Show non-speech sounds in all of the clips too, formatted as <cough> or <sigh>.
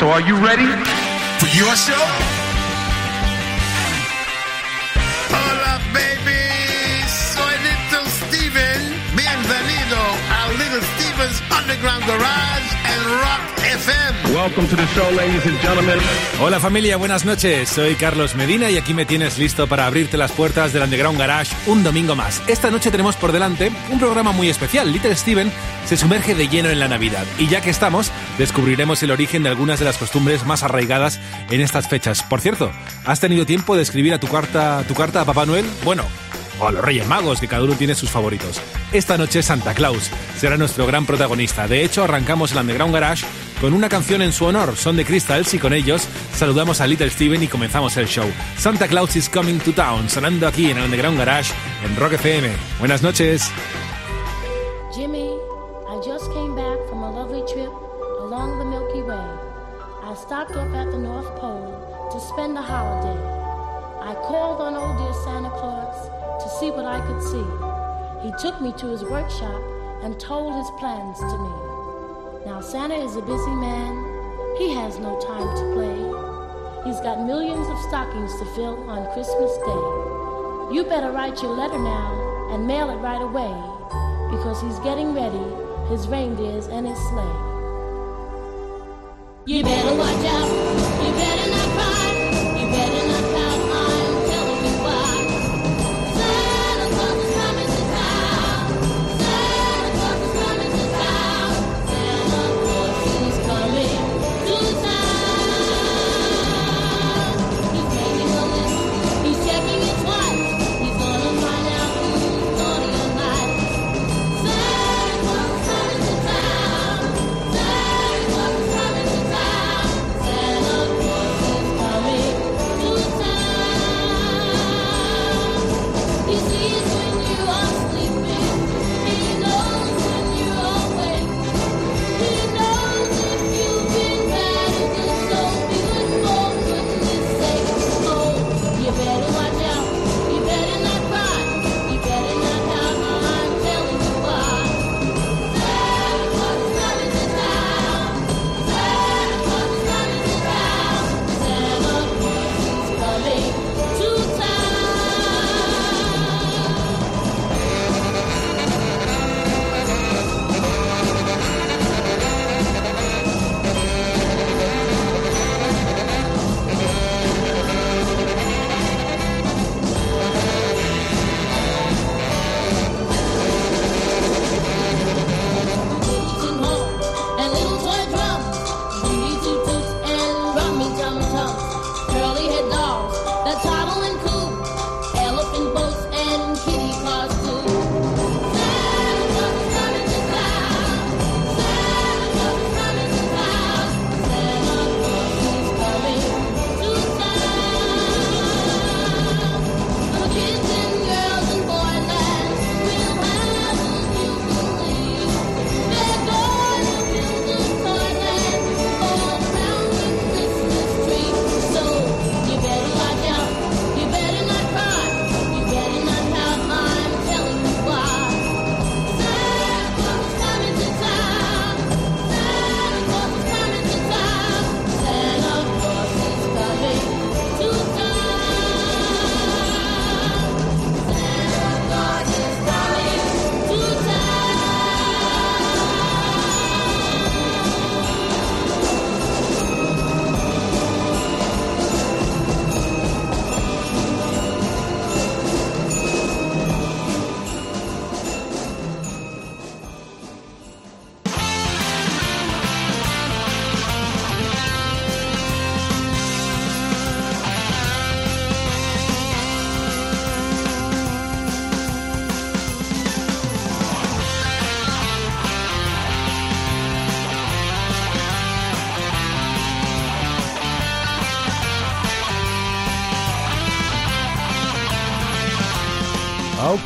So are you ready? For your show? Hola, baby. Soy Little Steven. Bienvenido a Little Steven's Underground Garage and Rock FM. Welcome to the show, ladies and gentlemen. Hola familia, buenas noches. Soy Carlos Medina y aquí me tienes listo para abrirte las puertas del Underground Garage un domingo más. Esta noche tenemos por delante un programa muy especial. Little Steven se sumerge de lleno en la Navidad y ya que estamos, descubriremos el origen de algunas de las costumbres más arraigadas en estas fechas. Por cierto, ¿has tenido tiempo de escribir a tu carta, tu carta a Papá Noel? Bueno, o a los Reyes Magos, que cada uno tiene sus favoritos. Esta noche Santa Claus será nuestro gran protagonista. De hecho, arrancamos el Underground Garage con una canción en su honor. Son de Crystals y con ellos saludamos a Little Steven y comenzamos el show. Santa Claus is coming to town, sonando aquí en el Underground Garage en Rock FM. Buenas noches. See what I could see. He took me to his workshop and told his plans to me. Now, Santa is a busy man. He has no time to play. He's got millions of stockings to fill on Christmas Day. You better write your letter now and mail it right away because he's getting ready, his reindeers and his sleigh. You better watch out. You better not cry.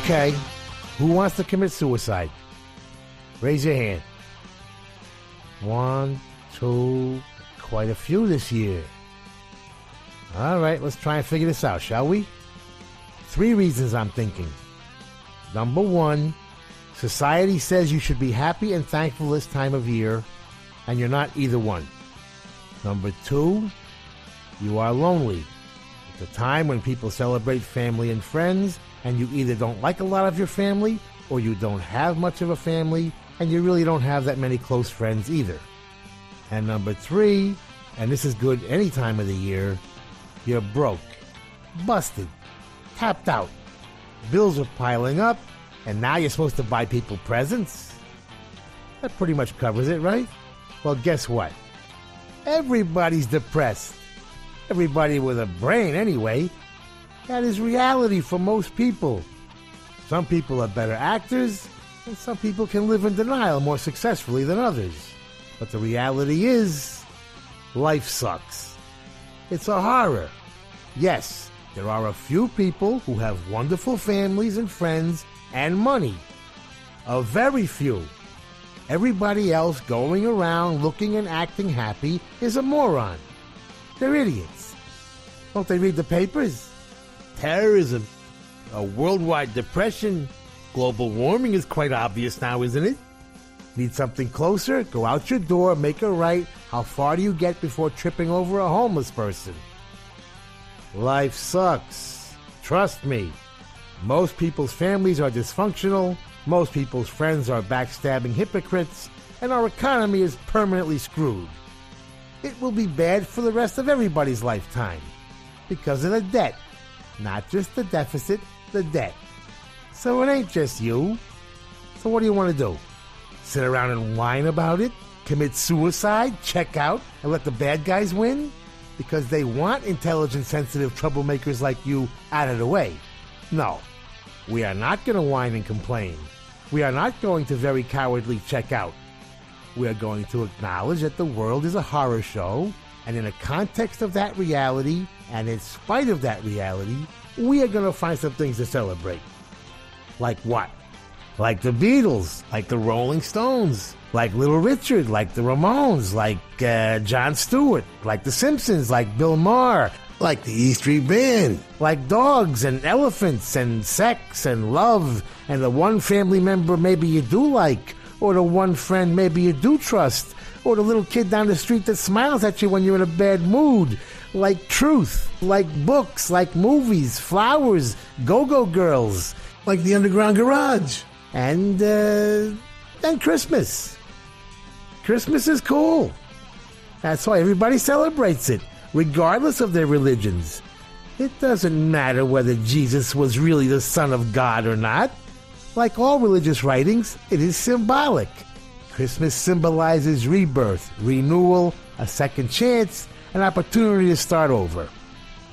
Okay. Who wants to commit suicide? Raise your hand. One, two, quite a few this year. All right, let's try and figure this out, shall we? Three reasons I'm thinking. Number one, society says you should be happy and thankful this time of year, and you're not either one. Number two, you are lonely. It's a time when people celebrate family and friends, and you either don't like a lot of your family or you don't have much of a family, and you really don't have that many close friends either. And number three, and this is good any time of the year, you're broke, busted, tapped out. Bills are piling up, and now you're supposed to buy people presents? That pretty much covers it, right? Well, guess what? Everybody's depressed. Everybody with a brain, anyway. That is reality for most people. Some people are better actors, and some people can live in denial more successfully than others. But the reality is, life sucks. It's a horror. Yes, there are a few people who have wonderful families and friends and money. A very few. Everybody else going around looking and acting happy is a moron. They're idiots. Don't they read the papers? Terrorism, a worldwide depression, global warming is quite obvious now, isn't it? Need something closer? Go out your door, make a right. How far do you get before tripping over a homeless person? Life sucks. Trust me. Most people's families are dysfunctional, most people's friends are backstabbing hypocrites, and our economy is permanently screwed. It will be bad for the rest of everybody's lifetime because of the debt. Not just the deficit, the debt. So it ain't just you. So what do you want to do? Sit around and whine about it? Commit suicide? Check out? And let the bad guys win? Because they want intelligent, sensitive troublemakers like you out of the way. No. We are not going to whine and complain. We are not going to very cowardly check out. We are going to acknowledge that the world is a horror show, and in the context of that reality, and in spite of that reality, we are going to find some things to celebrate. Like what? Like the Beatles, like the Rolling Stones, like Little Richard, like the Ramones, like uh, Jon Stewart, like the Simpsons, like Bill Maher, like the E Street Band, like dogs and elephants and sex and love, and the one family member maybe you do like, or the one friend maybe you do trust, or the little kid down the street that smiles at you when you're in a bad mood, like truth, like books, like movies, flowers, go go girls, like the Underground Garage, and, uh, and Christmas. Christmas is cool. That's why everybody celebrates it regardless of their religions. It doesn't matter whether Jesus was really the Son of God or not. Like all religious writings, it is symbolic. Christmas symbolizes rebirth, renewal, a second chance, an opportunity to start over.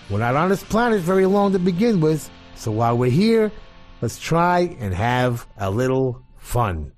We're not on this planet very long to begin with, so while we're here, let's try and have a little fun.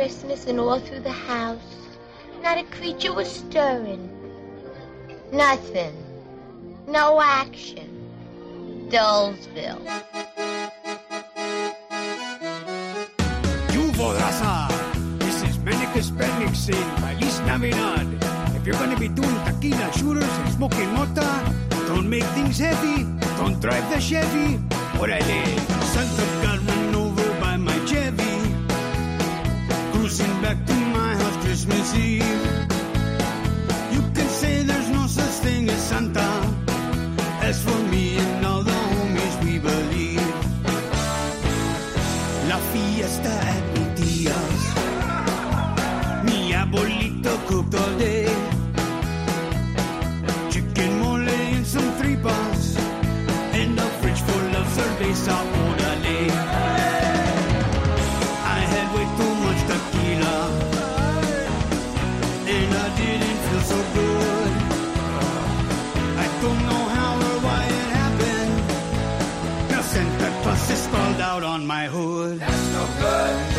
Christmas and all through the house, not a creature was stirring. Nothing. No action. Dullsville. You Vodraza. This is Manicus Bernick saying Feliz Navidad. If you're gonna be doing tequila shooters and smoking mota, don't make things heavy. Don't drive the Chevy. Orale. Santa Cruising back to my house Christmas Eve. You can say there's no such thing as Santa. As for me my hood. That's no good.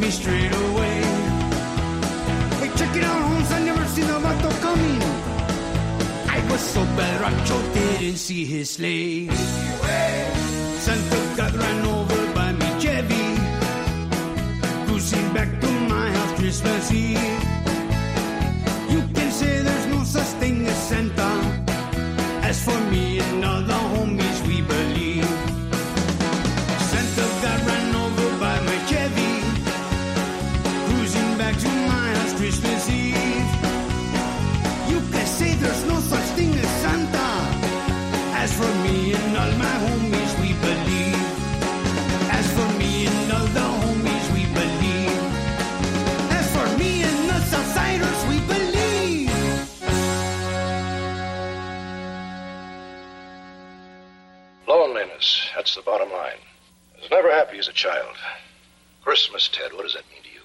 Me straight away. Hey, check it out, Holmes, I never seen a vato coming. I was so bad, Rancho didn't see his sleigh. Santa got run over by me Chevy. Cruising back to my house Christmas Eve. That's the bottom line. I was never happy as a child. Christmas, Ted, what does that mean to you?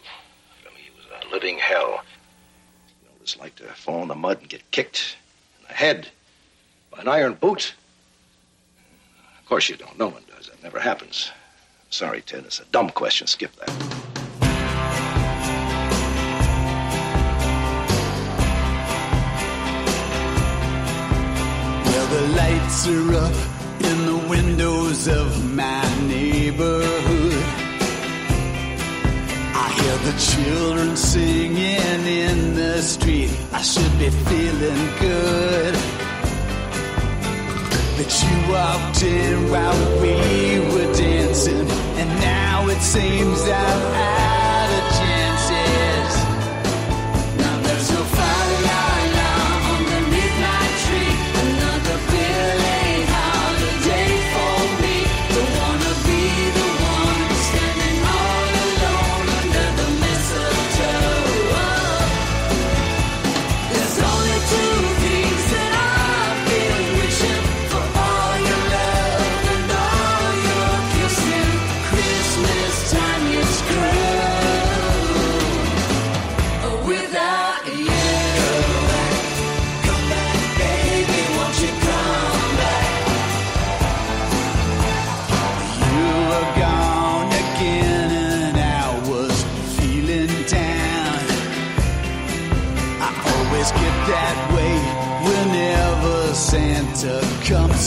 To me, it was a living hell. You know it's like to fall in the mud and get kicked in the head by an iron boot? Of course you don't. No one does. That never happens. Sorry, Ted, it's a dumb question. Skip that. The lights are up in the windows of my neighborhood. I hear the children singing in the street. I should be feeling good. But you walked in while we were dancing, and now it seems that out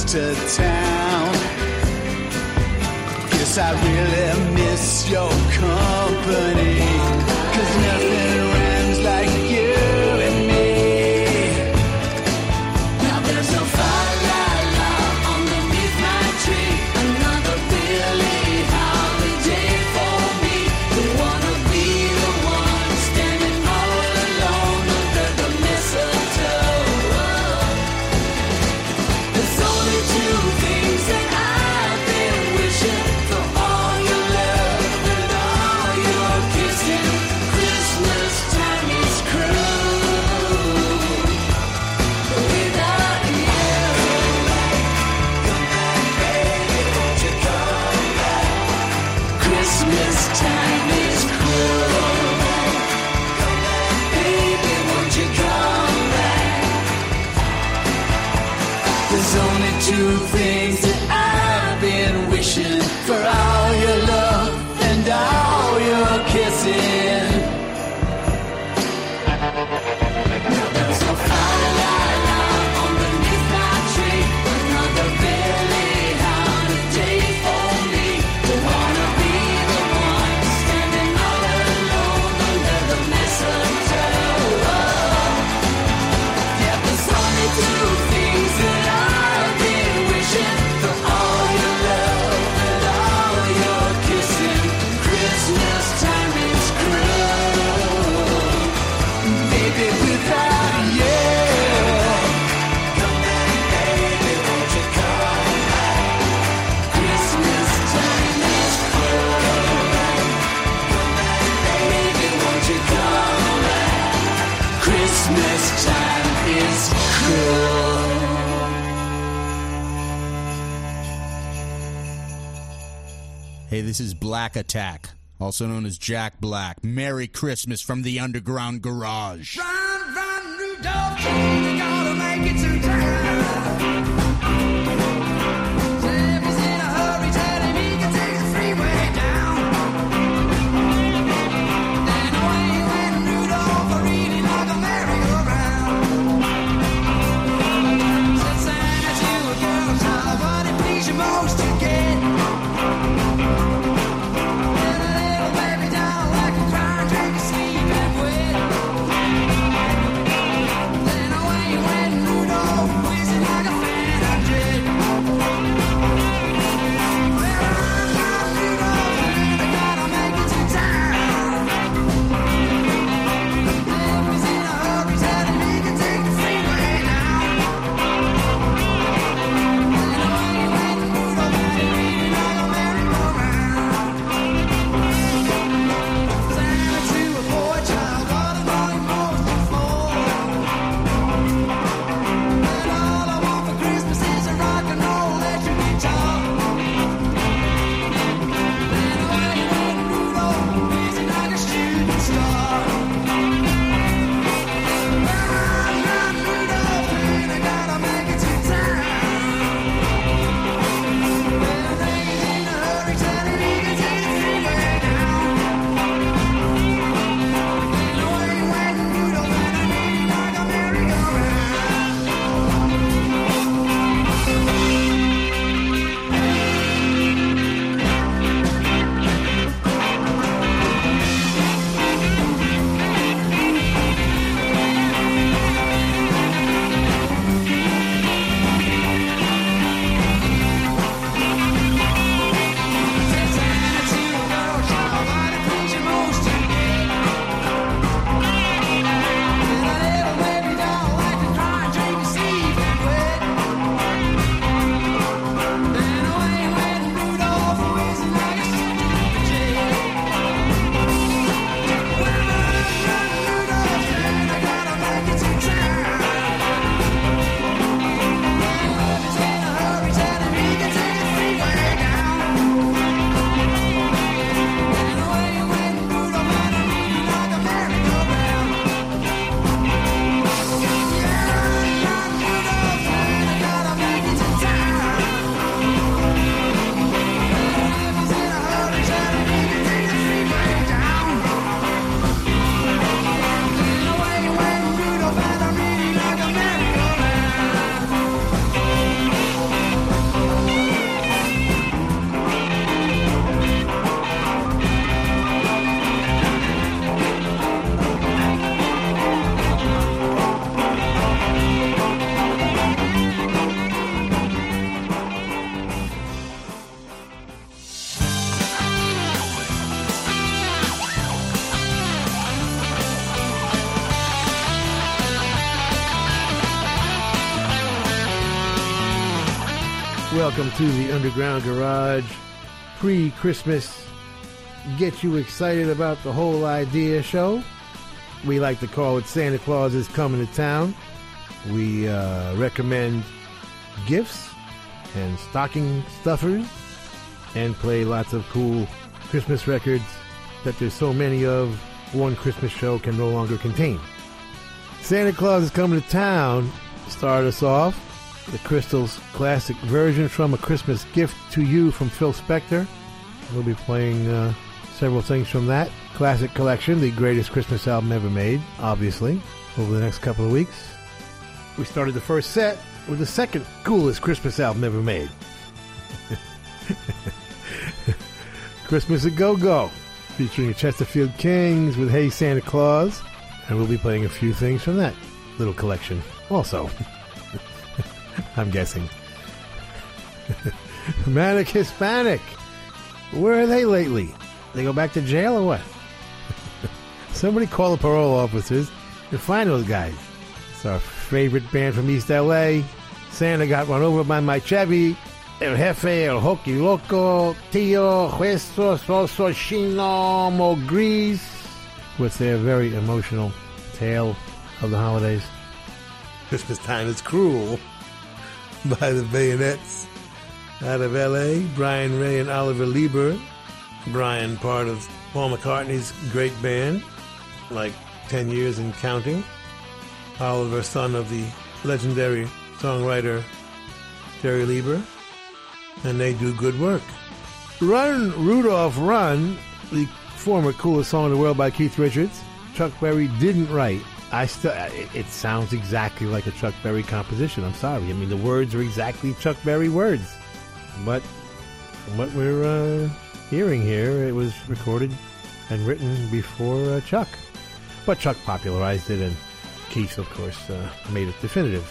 to town. Guess I really miss your company. This is Black Attack, also known as Jack Black. Merry Christmas from the Underground Garage. Run, run, Rudolph, Welcome to the Underground Garage pre Christmas, get you excited about the whole idea show. We like to call it Santa Claus is Coming to Town. We uh, recommend gifts and stocking stuffers and play lots of cool Christmas records that there's so many of, one Christmas show can no longer contain. Santa Claus is Coming to Town started us off the Crystal's classic version from A Christmas Gift to You from Phil Spector. We'll be playing uh, several things from that classic collection, the greatest Christmas album ever made, obviously, over the next couple of weeks. We started the first set with the second coolest Christmas album ever made. <laughs> Christmas a Go Go, featuring the Chesterfield Kings with Hey Santa Claus. And we'll be playing a few things from that little collection also. <laughs> I'm guessing. <laughs> Manic Hispanic. Where are they lately? They go back to jail or what? <laughs> Somebody call the parole officers and find those guys. It's our favorite band from East LA. Santa got run over by my Chevy. El Jefe, El Hockey Loco, Tio, Hueso, Soso, Chino, Mo Gris, with their very emotional tale of the holidays. Christmas Time is Cruel <laughs> by the Bayonets. Out of LA, Brian Ray and Oliver Leiber Brian part of Paul McCartney's great band, like 10 years in counting. Oliver, son of the legendary songwriter Jerry Leiber, and they do good work. Run, Rudolph, Run, the former coolest song in the world by Keith Richards, Chuck Berry didn't write. I still, it sounds exactly like a Chuck Berry composition. I'm sorry. I mean, the words are exactly Chuck Berry words. But what we're uh, hearing here, it was recorded and written before uh, Chuck. But Chuck popularized it, and Keith, of course, uh, made a definitive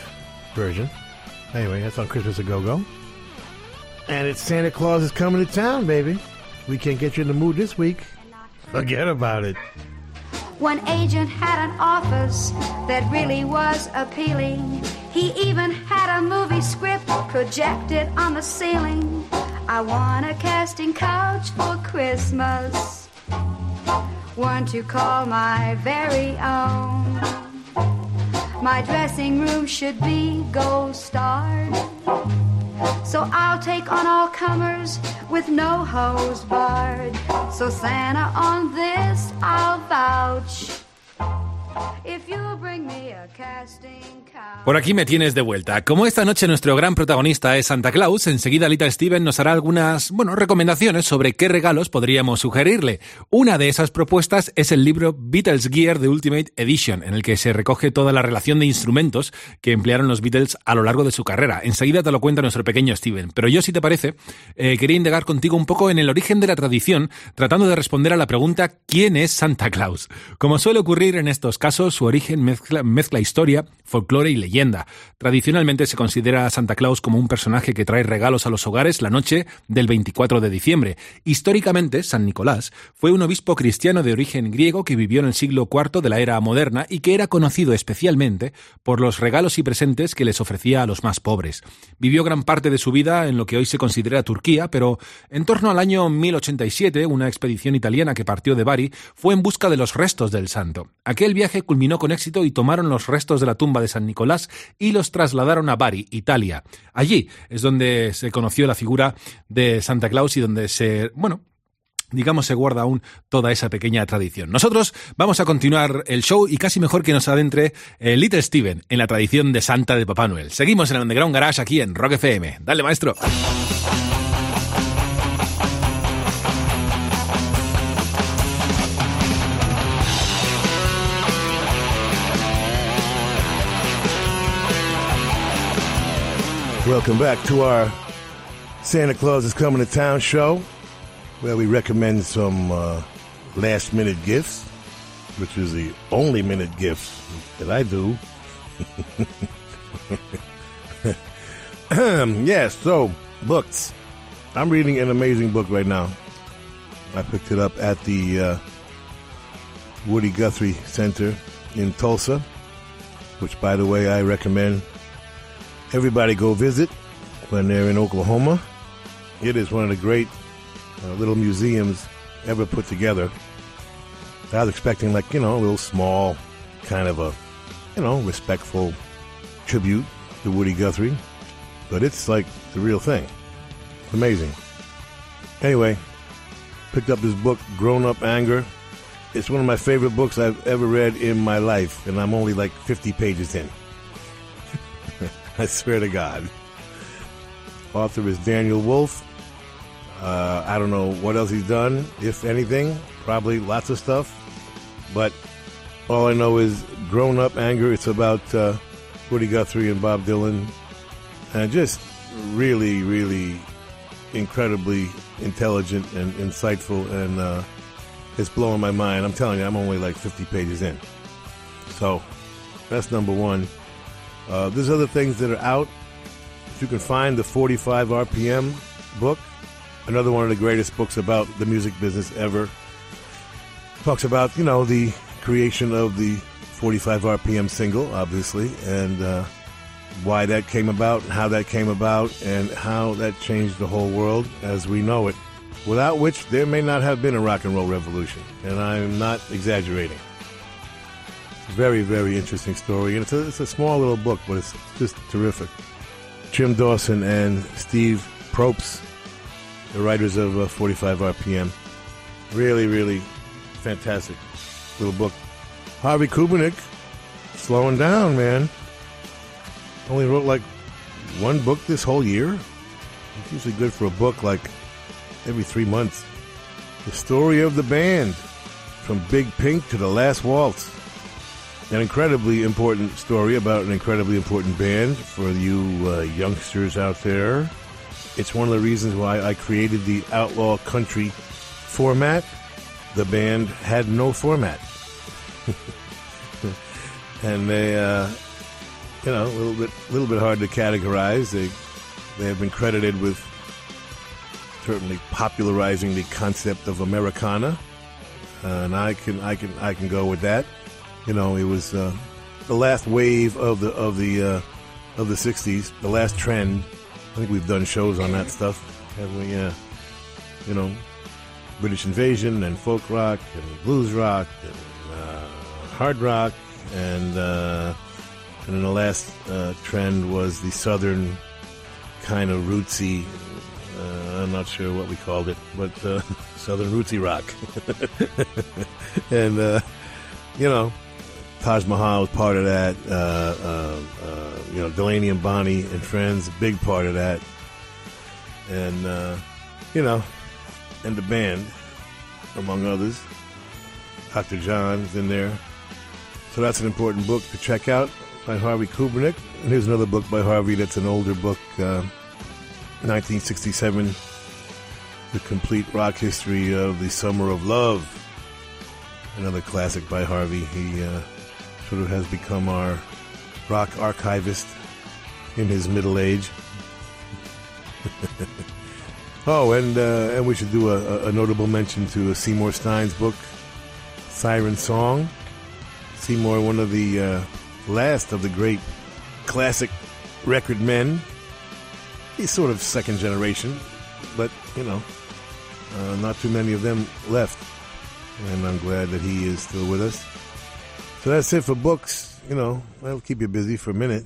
version. Anyway, that's on Christmas a Go Go. And it's Santa Claus is coming to town, baby. We can't get you in the mood this week. Forget about it. One agent had an office that really was appealing. He even had a movie script projected on the ceiling. I want a casting couch for Christmas. One to call my very own. My dressing room should be gold starred. So I'll take on all comers with no hose barred. So Santa, on this I'll vouch. Por aquí me tienes de vuelta. Como esta noche nuestro gran protagonista es Santa Claus, enseguida Little Steven nos hará algunas, bueno, recomendaciones sobre qué regalos podríamos sugerirle. Una de esas propuestas es el libro Beatles Gear The Ultimate Edition, en el que se recoge toda la relación de instrumentos que emplearon los Beatles a lo largo de su carrera. Enseguida te lo cuenta nuestro pequeño Steven. Pero yo, si te parece, eh, quería indagar contigo un poco en el origen de la tradición, tratando de responder a la pregunta ¿quién es Santa Claus? Como suele ocurrir en estos casos, su origen mezcla, mezcla historia, folclore y leyenda. Tradicionalmente se considera a Santa Claus como un personaje que trae regalos a los hogares la noche del 24 de diciembre. Históricamente, San Nicolás fue un obispo cristiano de origen griego que vivió en el siglo IV de la era moderna y que era conocido especialmente por los regalos y presentes que les ofrecía a los más pobres. Vivió gran parte de su vida en lo que hoy se considera Turquía, pero en torno al año 1087, una expedición italiana que partió de Bari fue en busca de los restos del santo. Aquel viaje culminó con éxito y tomaron los restos de la tumba de San Nicolás y los trasladaron a Bari, Italia. Allí es donde se conoció la figura de Santa Claus y donde se, bueno, digamos, se guarda aún toda esa pequeña tradición. Nosotros vamos a continuar el show y casi mejor que nos adentre eh, Little Steven en la tradición de Santa de Papá Noel. Seguimos en el Underground Garage aquí en Rock FM. Dale, maestro. Welcome back to our Santa Claus is Coming to Town show, where we recommend some uh, last minute gifts, which is the only minute gifts that I do. <laughs> <clears throat> yes, so books. I'm reading an amazing book right now. I picked it up at the uh, Woody Guthrie Center in Tulsa, which, by the way, I recommend everybody go visit when they're in Oklahoma. It is one of the great uh, little museums ever put together. I was expecting, like, you know, a little small, kind of a, you know, respectful tribute to Woody Guthrie, but it's like the real thing. Amazing. Anyway, picked up this book, Grown Up Anger. It's one of my favorite books I've ever read in my life, and I'm only like 50 pages in. <laughs> I swear to God. Author is Daniel Wolff. Uh, I don't know what else he's done, if anything. Probably lots of stuff. But all I know is Grown Up Anger. It's about uh, Woody Guthrie and Bob Dylan. And just really, really incredibly intelligent and insightful. And uh, it's blowing my mind. I'm telling you, I'm only like 50 pages in. So that's number one. Uh, there's other things that are out. If you can find the 45 RPM book, another one of the greatest books about the music business ever. Talks about, you know, the creation of the 45 RPM single, obviously, and uh, why that came about, how that came about, and how that changed the whole world as we know it. Without which, there may not have been a rock and roll revolution, and I'm not exaggerating. Very, very interesting story. And it's a, it's a small little book, but it's just terrific. Jim Dawson and Steve Propes, the writers of uh, 45 RPM, Really, really fantastic little book. Harvey Kubernik, slowing down, man. Only wrote like one book this whole year. It's usually good for a book like every three months. The story of the band, from Big Pink to the Last Waltz. An incredibly important story about an incredibly important band for you uh, youngsters out there. It's one of the reasons why I created the Outlaw Country format. The band had no format. <laughs> and they, uh, you know, a little bit, little bit hard to categorize. They, they have been credited with certainly popularizing the concept of Americana, uh, and I can, I can, I can go with that. You know, it was uh, the last wave of the of the uh, of the '60s, the last trend. I think we've done shows on that stuff, haven't we? Yeah. You know, British Invasion and folk rock and blues rock and uh, hard rock, and uh, and then the last uh, trend was the southern kind of rootsy. Uh, I'm not sure what we called it, but uh, <laughs> southern rootsy rock, <laughs> and uh, you know, Taj Mahal was part of that. Uh, uh, uh, you know, Delaney and Bonnie and Friends, big part of that. And, you know, and the band, among others. Dr. John's in there. So that's an important book to check out by Harvey Kubernik. And here's another book by Harvey that's an older book, uh, 1967, The Complete Rock History of the Summer of Love. Another classic by Harvey. He, uh, sort of has become our rock archivist in his middle age. <laughs> oh, and uh, and we should do a, a notable mention to Seymour Stein's book, Siren Song. Seymour, one of the uh, last of the great classic record men. He's sort of second generation, but you know, uh, not too many of them left, and I'm glad that he is still with us. So that's it for books. You know, that'll keep you busy for a minute.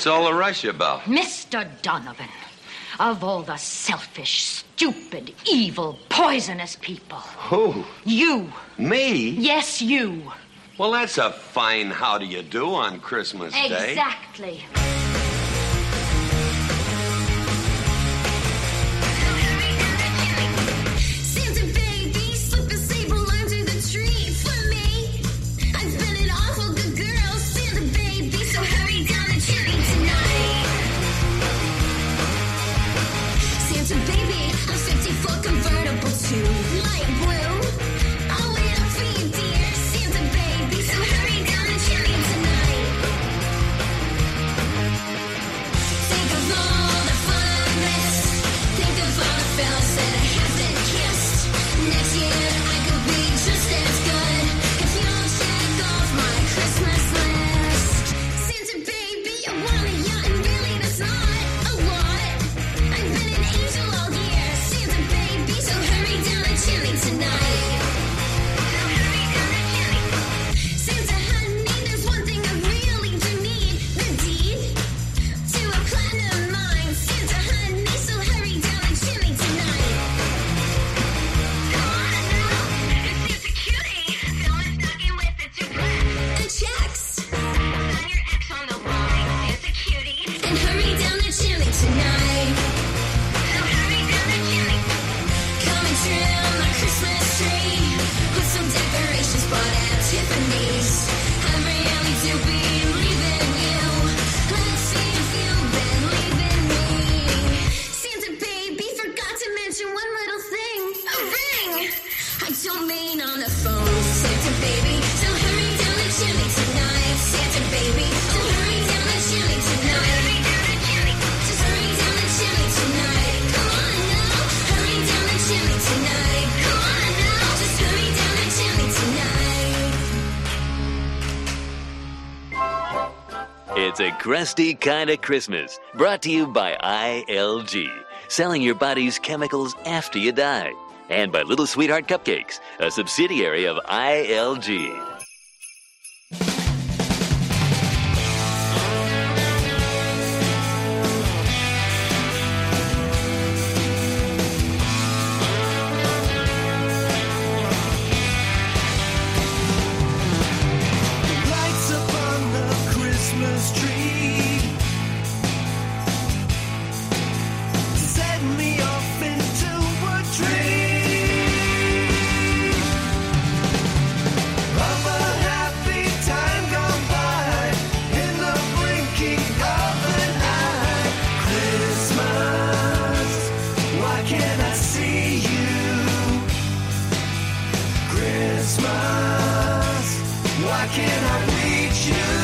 What's all the rush about? Mr. Donovan, of all the selfish, stupid, evil, poisonous people. Who? You. Me? Yes, you. Well, that's a fine how do you do on Christmas exactly. Day. Exactly. It's a crusty kind of Christmas, brought to you by ILG, selling your body's chemicals after you die, and by Little Sweetheart Cupcakes, a subsidiary of ILG. cannot reach you.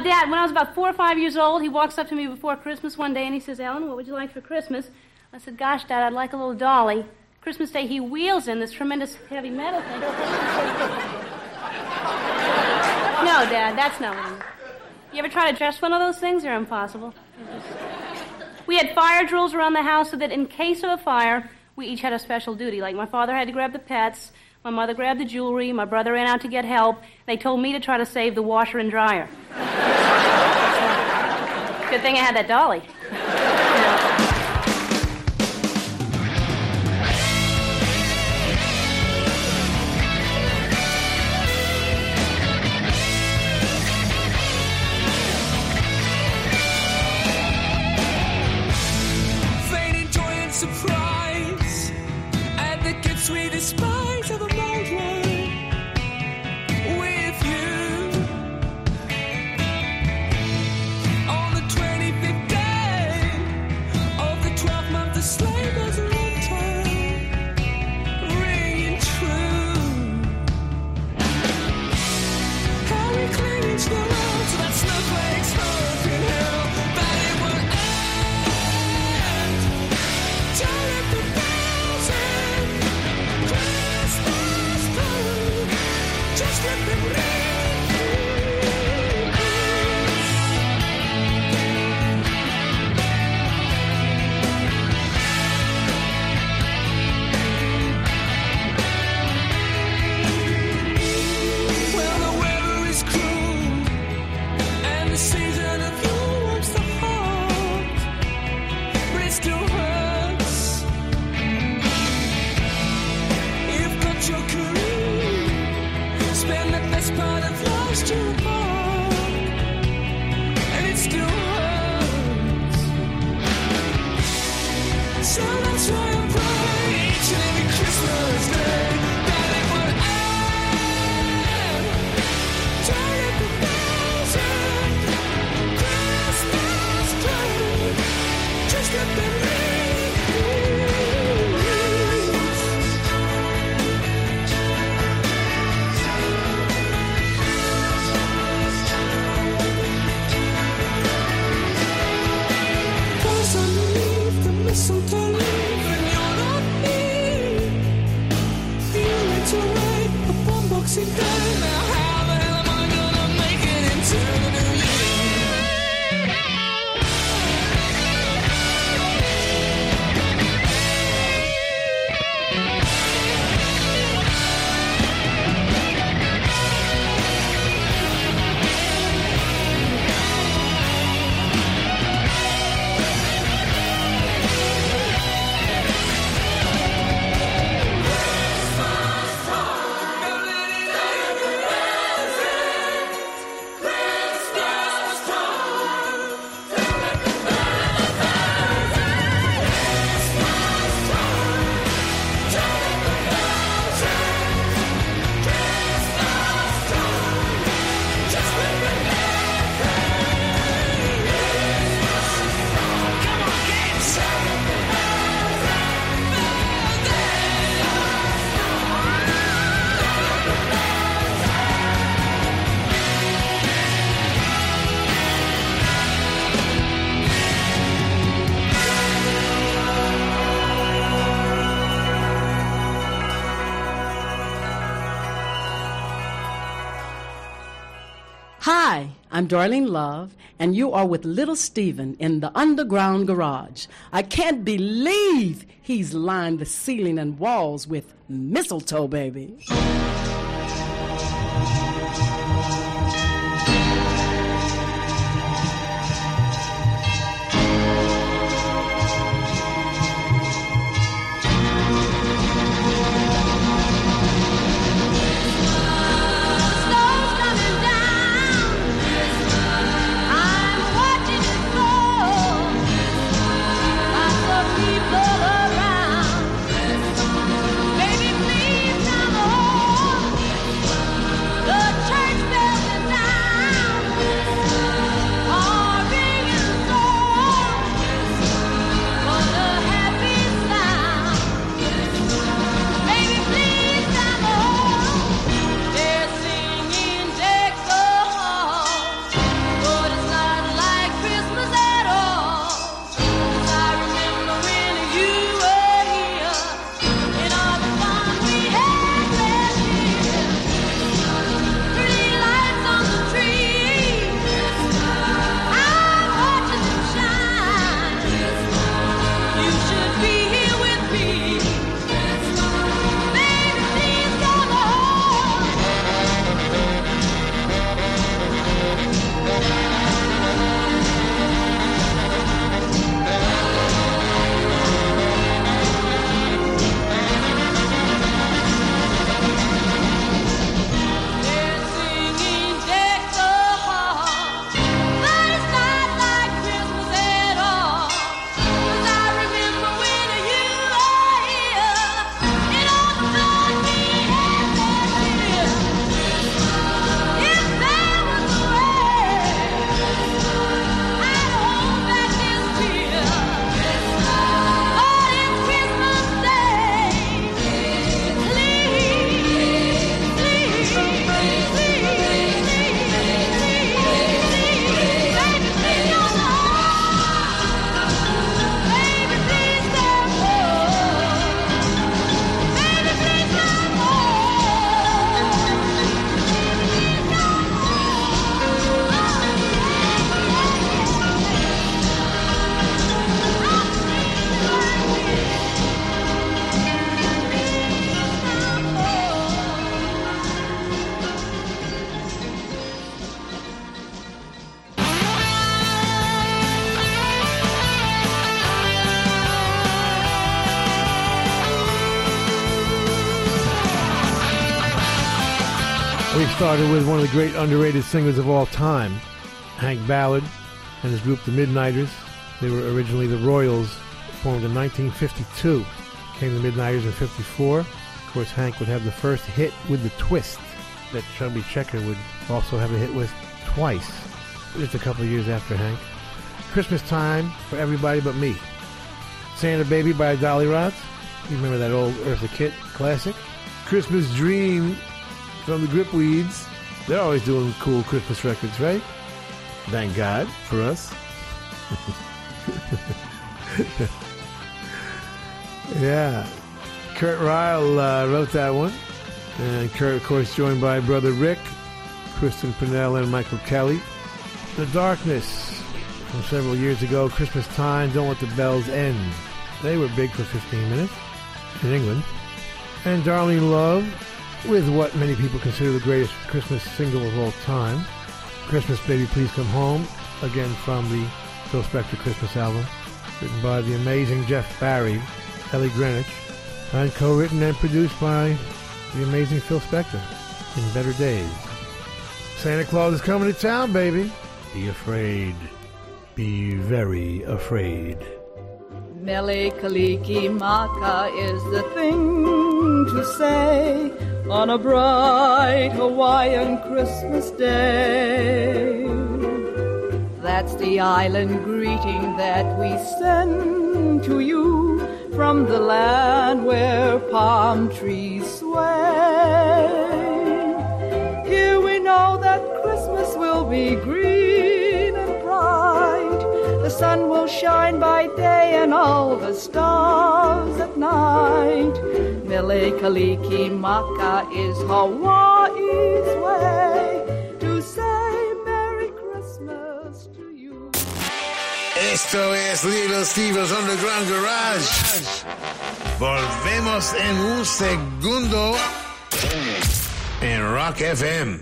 Dad, when I was about four or five years old, he walks up to me before Christmas one day and he says, Ellen, what would you like for Christmas? I said, Gosh, Dad, I'd like a little dolly. Christmas Day, he wheels in this tremendous heavy metal thing. <laughs> no, Dad, that's not what I. You ever try to dress one of those things? They're impossible. We had fire drills around the house so that in case of a fire, we each had a special duty. Like my father had to grab the pets, my mother grabbed the jewelry, my brother ran out to get help. They told me to try to save the washer and dryer. Good thing I had that dolly. I'm Darlene Love, and you are with Little Steven in the underground garage. I can't believe he's lined the ceiling and walls with mistletoe, baby. Started with one of the great underrated singers of all time, Hank Ballard, and his group, the Midnighters. They were originally the Royals, formed in 1952. Came the Midnighters in 54. Of course, Hank would have the first hit with the twist that Chubby Checker would also have a hit with twice, just a couple years after Hank. Christmas Time for Everybody But Me. Santa Baby by Dollyrots. You remember that old Eartha Kitt classic? Christmas Dream from the Grip Weeds. They're always doing cool Christmas records, right? Thank God for us. <laughs> yeah. Kurt Reil uh, wrote that one. And Kurt, of course, joined by brother Rick, Kristin Pinell, and Michael Kelly. The Darkness from several years ago, Christmas Time, Don't Let the Bells End. They were big for 15 minutes in England. And Darlene Love with what many people consider the greatest Christmas single of all time, Christmas Baby Please Come Home, again from the Phil Spector Christmas album, written by the amazing Jeff Barry, Ellie Greenwich, and co-written and produced by the amazing Phil Spector in Better Days. Santa Claus is coming to town, baby. Be afraid. Be very afraid. Mele Kalikimaka is the thing to say on a bright Hawaiian Christmas day. That's the island greeting that we send to you from the land where palm trees sway. Here we know that Christmas will be green and bright. The sun will shine by day and all the stars at night. Mele Kaliki Maka is Hawaii's way to say Merry Christmas to you. Esto es Little Steve's Underground Garage. Volvemos en un segundo en Rock FM.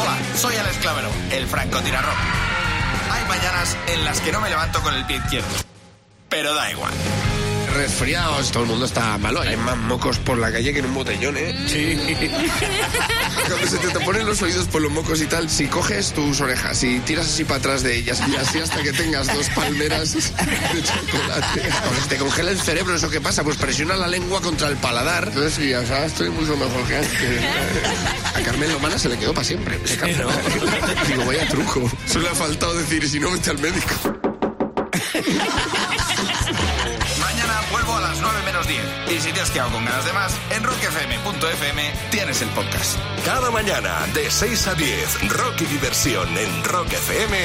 Hola, soy Alex Clavero, el francotirador. Hay mañanas en las que no me levanto con el pie izquierdo. Pero da igual. Resfriados, todo el mundo está malo. Hay más mocos por la calle que en un botellón, ¿eh? Sí. <laughs> Cuando se te taponen los oídos por los mocos y tal, si coges tus orejas y tiras así para atrás de ellas y así hasta que tengas dos palmeras de chocolate. Cuando se te congela el cerebro, ¿eso qué pasa? Pues presiona la lengua contra el paladar. Entonces, sí, o sea, estoy mucho mejor que antes. A Carmen Lomana se le quedó para siempre. Digo, vaya truco. Solo le ha faltado decir, si no, vete al médico. <laughs> Las 9 menos 10. Y si te has quedado con ganas de más, en rockfm.fm tienes el podcast. Cada mañana de 6 a 10, rock y diversión en Rock FM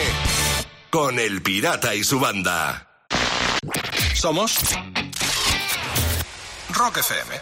con El Pirata y su banda. Somos Rock FM.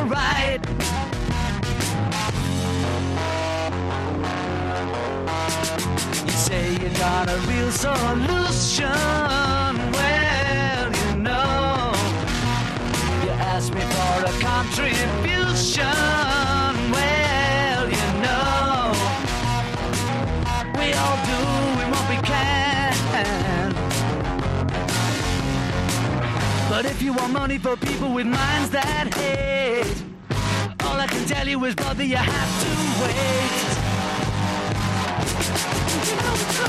Alright. You say you got a real solution. Well, you know, you ask me for a contribution. But if you want money for people with minds that hate, all I can tell you is, brother, you have to wait. You know it's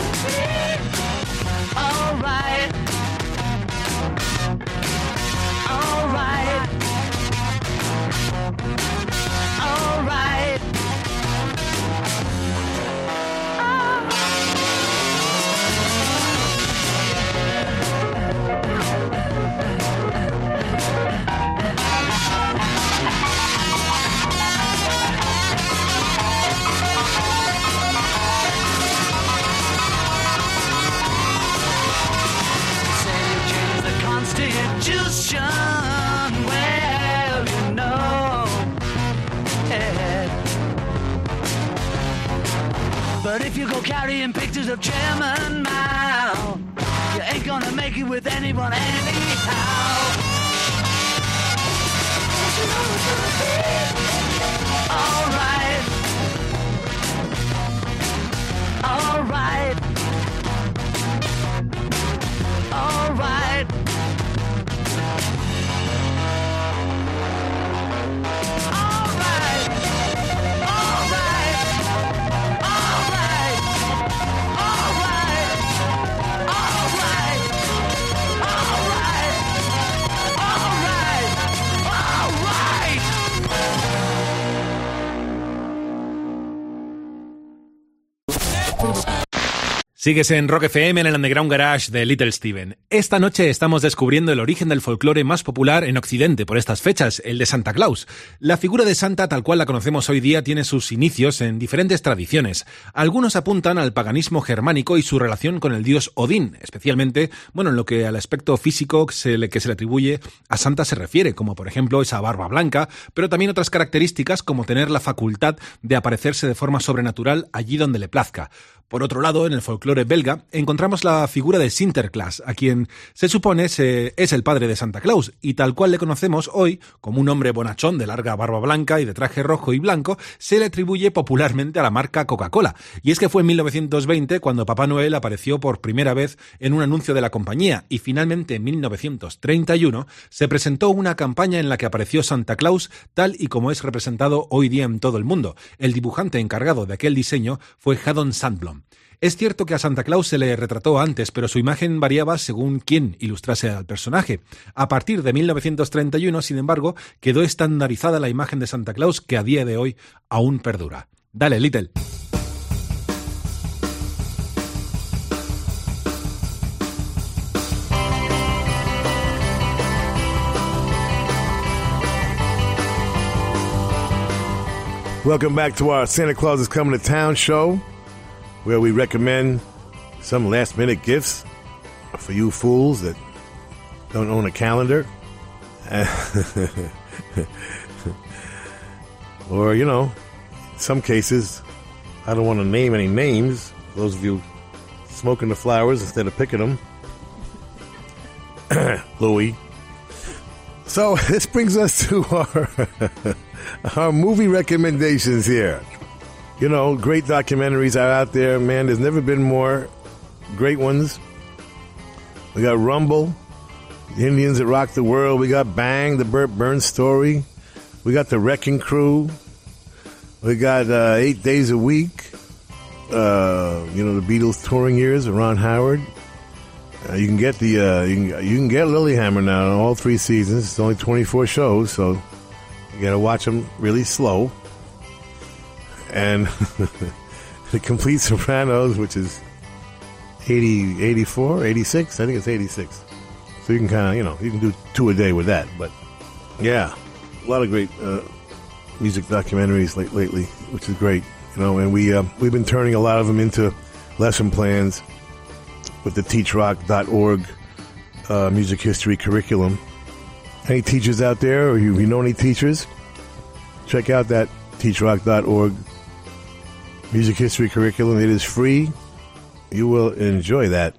alright. Alright. Sigues en Rock FM en el Underground Garage de Little Steven. Esta noche estamos descubriendo el origen del folclore más popular en Occidente por estas fechas, el de Santa Claus. La figura de Santa, tal cual la conocemos hoy día, tiene sus inicios en diferentes tradiciones. Algunos apuntan al paganismo germánico y su relación con el dios Odín, especialmente, bueno, en lo que al aspecto físico que se le, que se le atribuye a Santa se refiere, como por ejemplo esa barba blanca, pero también otras características como tener la facultad de aparecerse de forma sobrenatural allí donde le plazca. Por otro lado, en el folclore belga encontramos la figura de Sinterklaas, a quien se supone se- es el padre de Santa Claus, y tal cual le conocemos hoy, como un hombre bonachón de larga barba blanca y de traje rojo y blanco, se le atribuye popularmente a la marca Coca-Cola. Y es que fue en 1920 cuando Papá Noel apareció por primera vez en un anuncio de la compañía, y finalmente en 1931 se presentó una campaña en la que apareció Santa Claus tal y como es representado hoy día en todo el mundo. El dibujante encargado de aquel diseño fue Haddon Sandblom. Es cierto que a Santa Claus se le retrató antes, pero su imagen variaba según quién ilustrase al personaje. A partir de 1931, sin embargo, quedó estandarizada la imagen de Santa Claus que a día de hoy aún perdura. Dale, Little. Welcome back to our Santa Claus is Coming to Town show, where we recommend some last minute gifts for you fools that don't own a calendar. <laughs> or, you know, some cases, I don't want to name any names. Those of you smoking the flowers instead of picking them. <coughs> Louis. So <laughs> this brings us to our <laughs> our movie recommendations here. You know, great documentaries are out there, man. There's never been more great ones. We got Rumble, the Indians that rocked the world. We got Bang, the Bert Berns story. We got the Wrecking Crew. We got uh, Eight Days a Week. Uh, you know, the Beatles touring years, Ron Howard. Uh, you can get the uh, you can you can get Lilyhammer now in all three seasons. It's only 24 shows, so you got to watch them really slow. And <laughs> the Complete Sopranos, which is 80, 84, 86. I think it's 86. So you can kind of you know you can do two a day with that. But yeah, a lot of great uh, music documentaries late, lately, which is great. You know, and we uh, we've been turning a lot of them into lesson plans with the teachrock.org uh, music history curriculum. Any teachers out there, or you, you know any teachers? Check out that teachrock.org music history curriculum. It is free. You will enjoy that.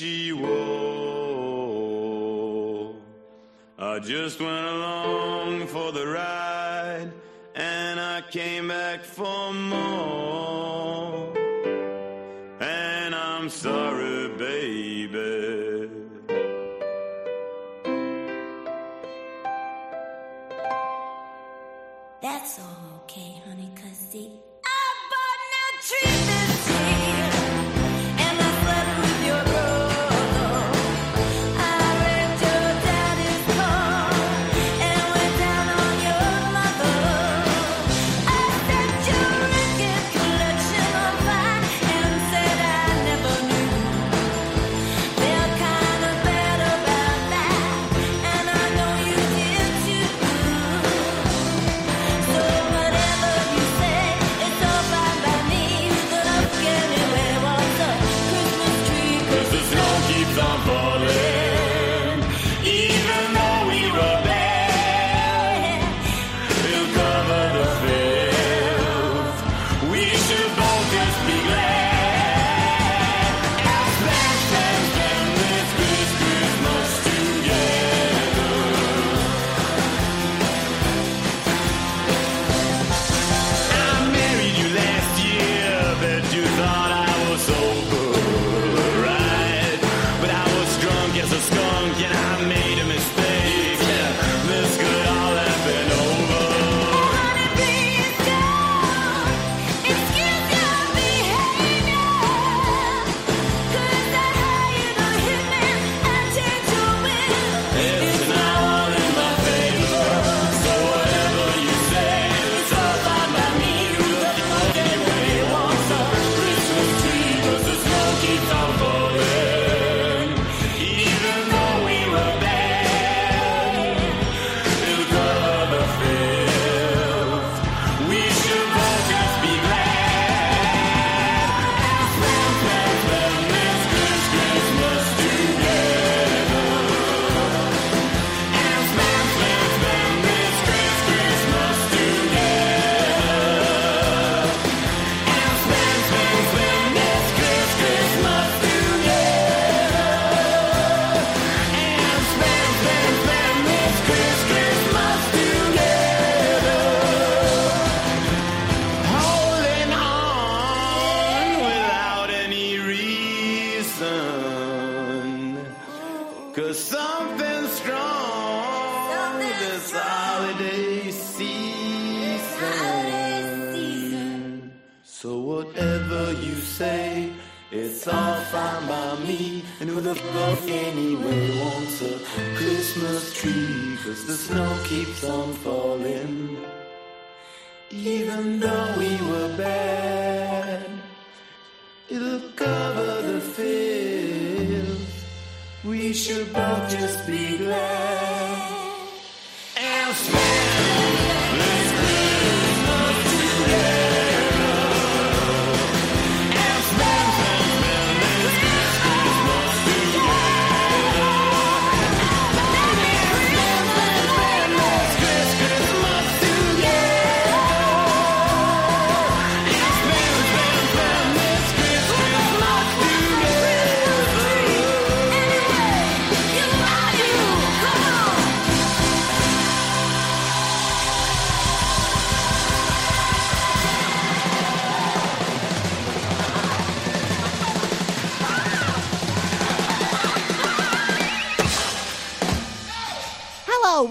She wore. I just went along for the ride and I came back for more.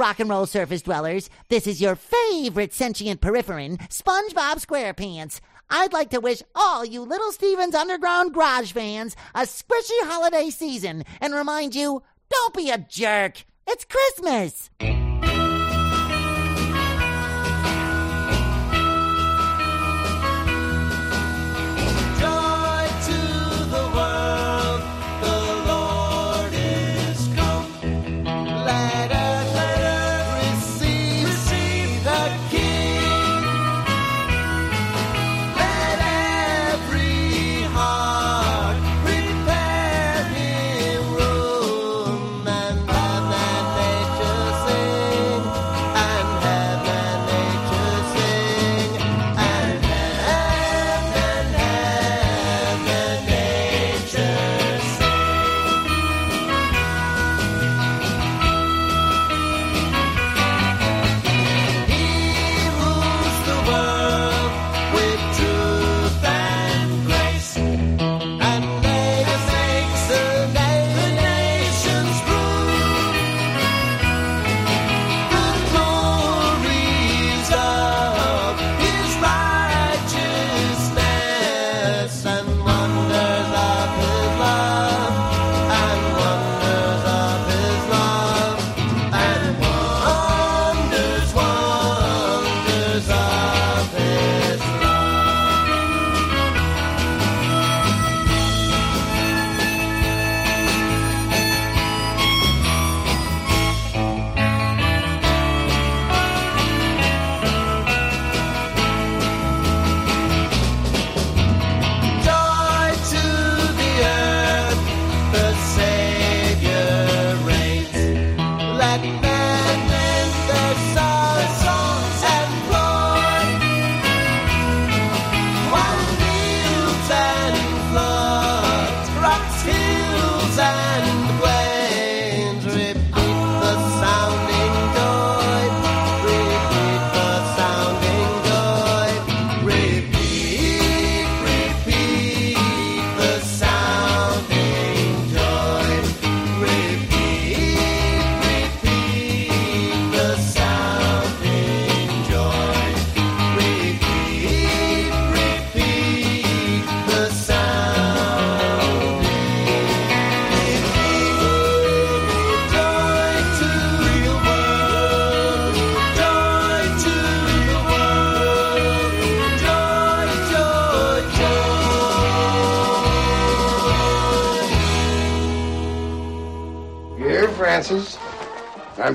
rock and roll surface dwellers. This is your favorite sentient peripherin', SpongeBob SquarePants. I'd like to wish all you Little Stevens Underground Garage fans a squishy holiday season and remind you don't be a jerk. It's Christmas.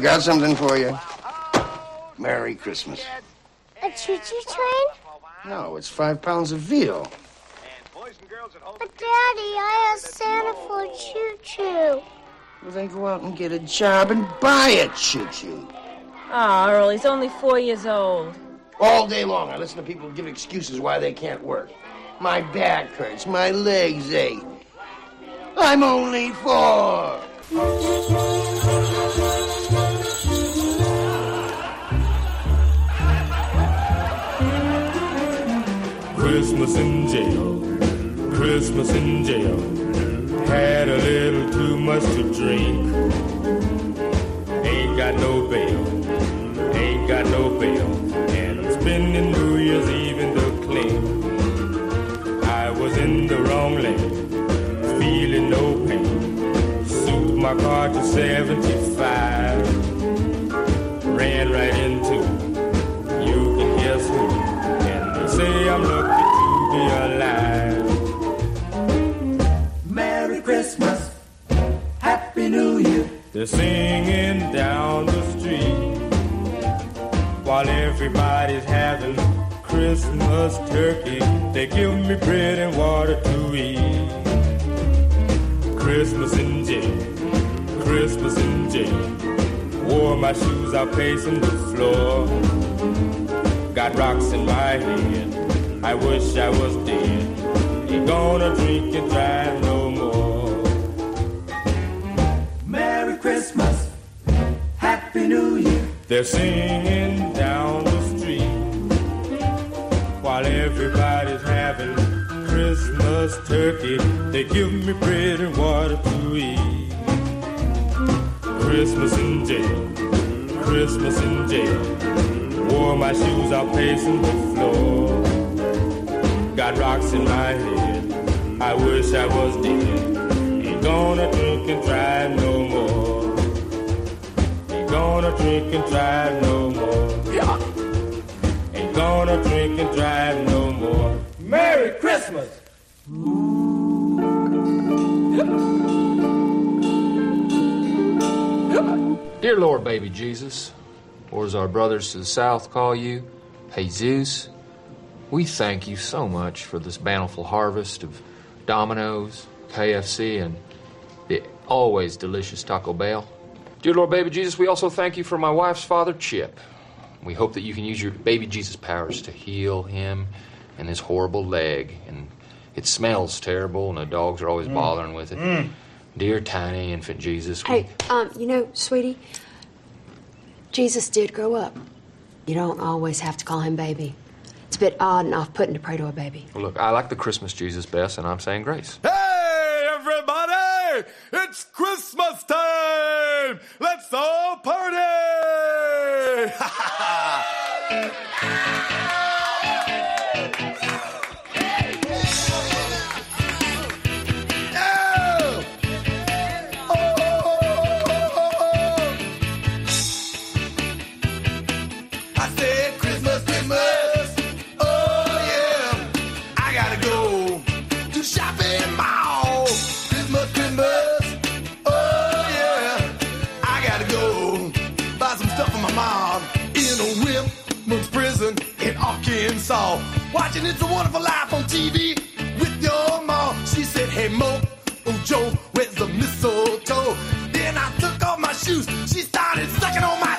Got something for you. Merry Christmas. A choo-choo train? No, it's five pounds of veal. But Daddy, I asked Santa for a choo-choo. Well, then go out and get a job and buy a choo-choo. Ah, Earl, he's only four years old. All day long, I listen to people give excuses why they can't work. My back hurts, my legs ache. I'm only four. Christmas in jail, Christmas in jail. Had a little too much to drink. Ain't got no bail, ain't got no bail. And I'm spending New Year's Eve in the clean. I was in the wrong lane, feeling no pain. Suit my car to 75. Ran right into you can guess who. And they say I'm lucky Christmas, Happy New Year. They're singing down the street while everybody's having Christmas turkey. They give me bread and water to eat. Christmas in jail, Christmas in jail. Wore my shoes out pacing the floor. Got rocks in my head. I wish I was dead. Ain't gonna drink and drive Happy New Year. They're singing down the street while everybody's having Christmas turkey. They give me bread and water to eat. Christmas in jail, Christmas in jail. Wore my shoes out pacing the floor. Got rocks in my head. I wish I was dead. Ain't gonna drink and drive no more. Ain't gonna drink and drive no more. Ain't gonna drink and drive no more. Merry Christmas. Dear Lord, baby Jesus, or as our brothers to the south call you, Jesus, we thank you so much for this bountiful harvest of Domino's, KFC, and the always delicious Taco Bell. Dear Lord, baby Jesus, we also thank you for my wife's father, Chip. We hope that you can use your baby Jesus powers to heal him and his horrible leg. And it smells terrible, and the dogs are always Mm. bothering with it. Mm. Dear tiny infant Jesus, we Hey, um, you know, sweetie, Jesus did grow up. You don't always have to call him baby. It's a bit odd and off-putting to pray to a baby. Well, look, I like the Christmas Jesus best, and I'm saying grace. Hey, everybody! It's Christmas time! Let's all party! <laughs> Arkansas. Watching It's a Wonderful Life on TV with your mom. She said, Hey Mo, oh Joe, where's the mistletoe? Then I took off my shoes. She started sucking on my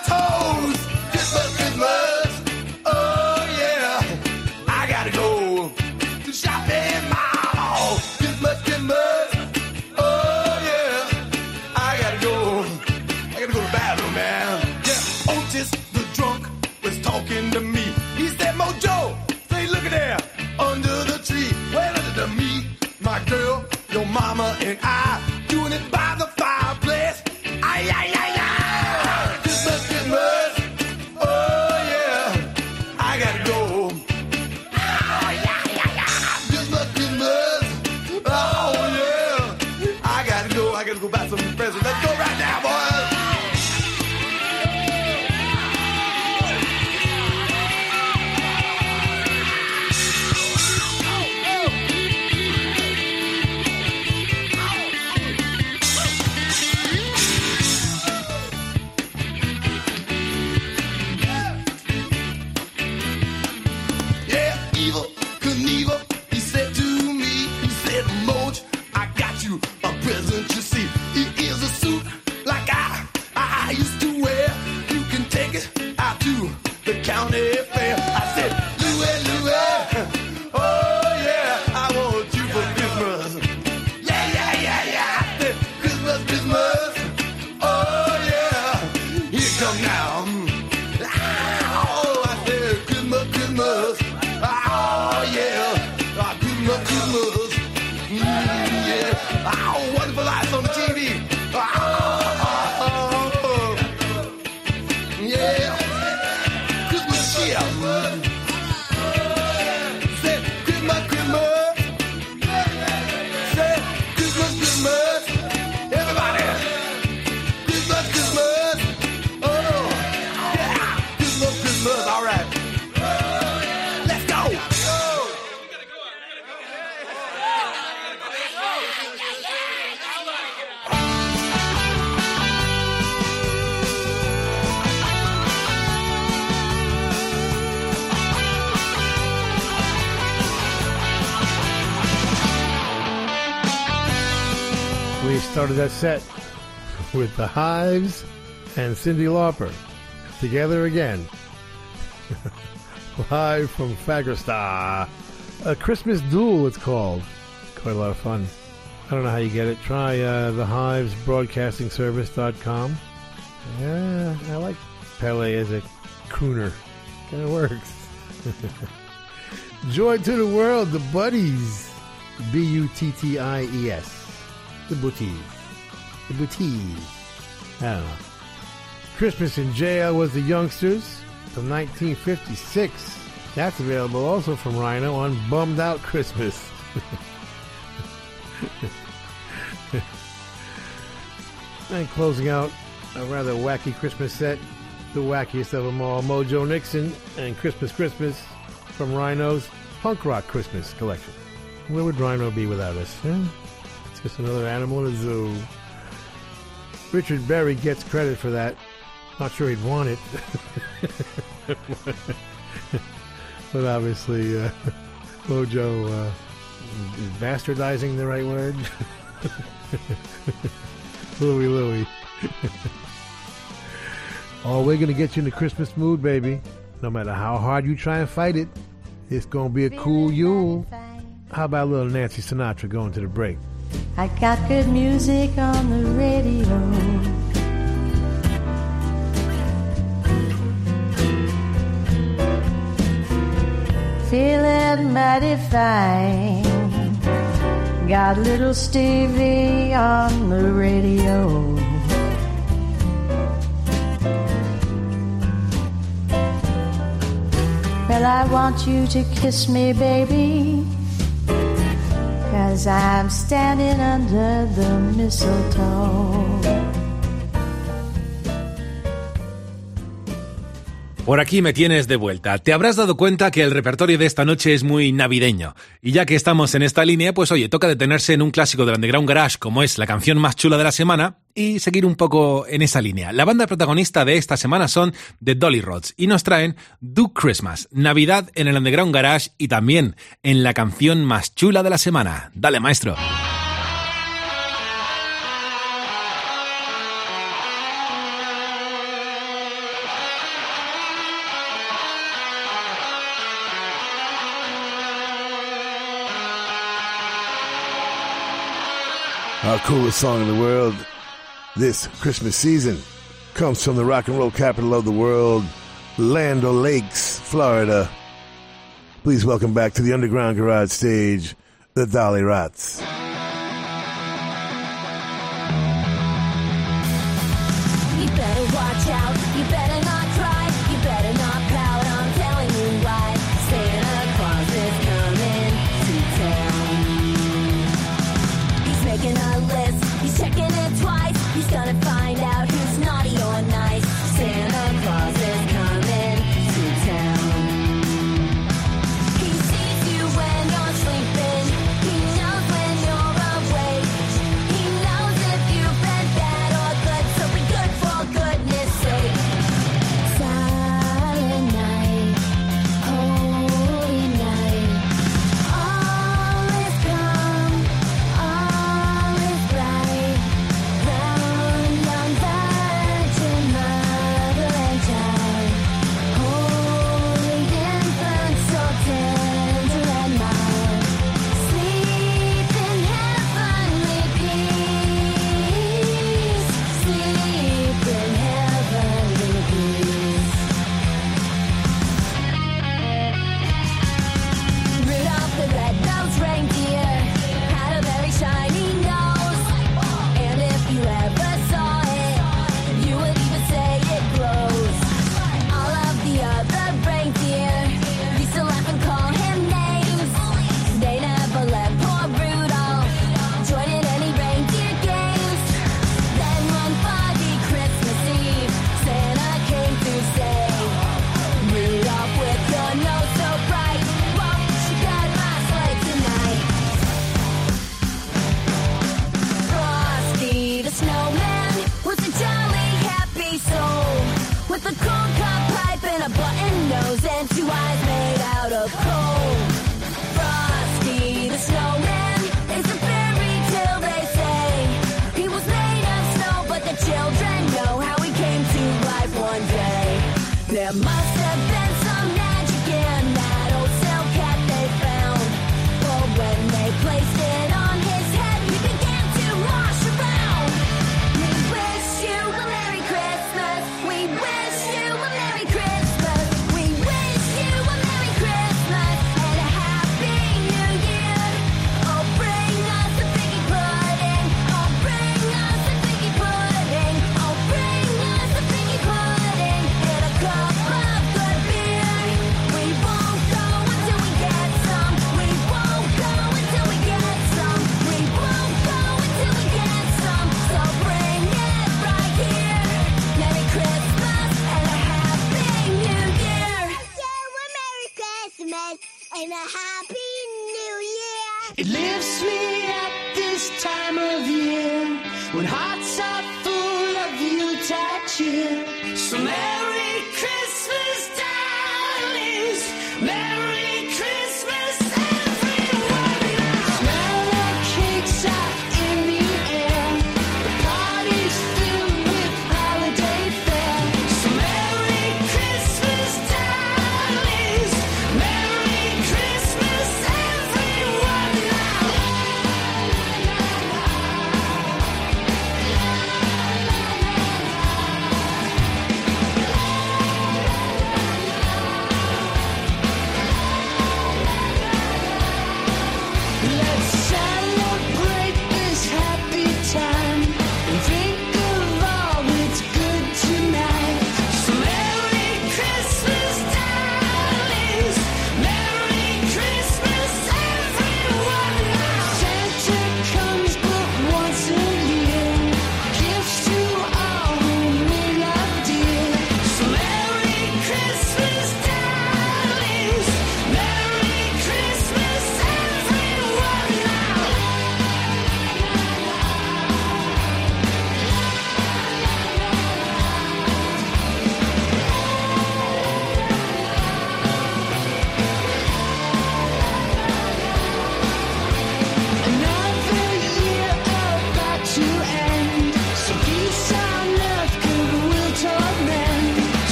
started that set with the Hives and Cyndi Lauper together again. <laughs> Live from Fagersta. A Christmas Duel, it's called. Quite a lot of fun. I don't know how you get it. Try uh, the Hives Broadcasting Service.com. Yeah, I like Pelle as a crooner. Kind of works. <laughs> Joy to the world, the Buddies. B U T T I E S. The Booties. The Booties. I don't know. Christmas in Jail was the Youngsters from 1956. That's available also from Rhino on Bummed Out Christmas. <laughs> and closing out a rather wacky Christmas set, the wackiest of them all, Mojo Nixon and Christmas Christmas from Rhino's Punk Rock Christmas collection. Where would Rhino be without us? Huh? It's just another animal in a zoo. Richard Berry gets credit for that. Not sure he'd want it. <laughs> but obviously, uh, <laughs> Mojo uh, is bastardizing the right word. <laughs> Louie Louie. oh, we're going to get you in the Christmas mood, baby. No matter how hard you try and fight it, it's going to be a cool Yule. How about little Nancy Sinatra going to the break? I got good music on the radio. Feeling mighty fine. Got little Stevie on the radio. Well, I want you to kiss me, baby. Cause I'm standing under the mistletoe. Por aquí me tienes de vuelta. Te habrás dado cuenta que el repertorio de esta noche es muy navideño. Y ya que estamos en esta línea, pues oye, toca detenerse en un clásico del Underground Garage como es la canción más chula de la semana y seguir un poco en esa línea. La banda protagonista de esta semana son The Dolly Rods y nos traen Do Christmas, Navidad en el Underground Garage y también en la canción más chula de la semana. Dale, maestro. Our coolest song in the world this Christmas season comes from the rock and roll capital of the world, Land O'Lakes, Florida. Please welcome back to the Underground Garage stage, the Dollyrots.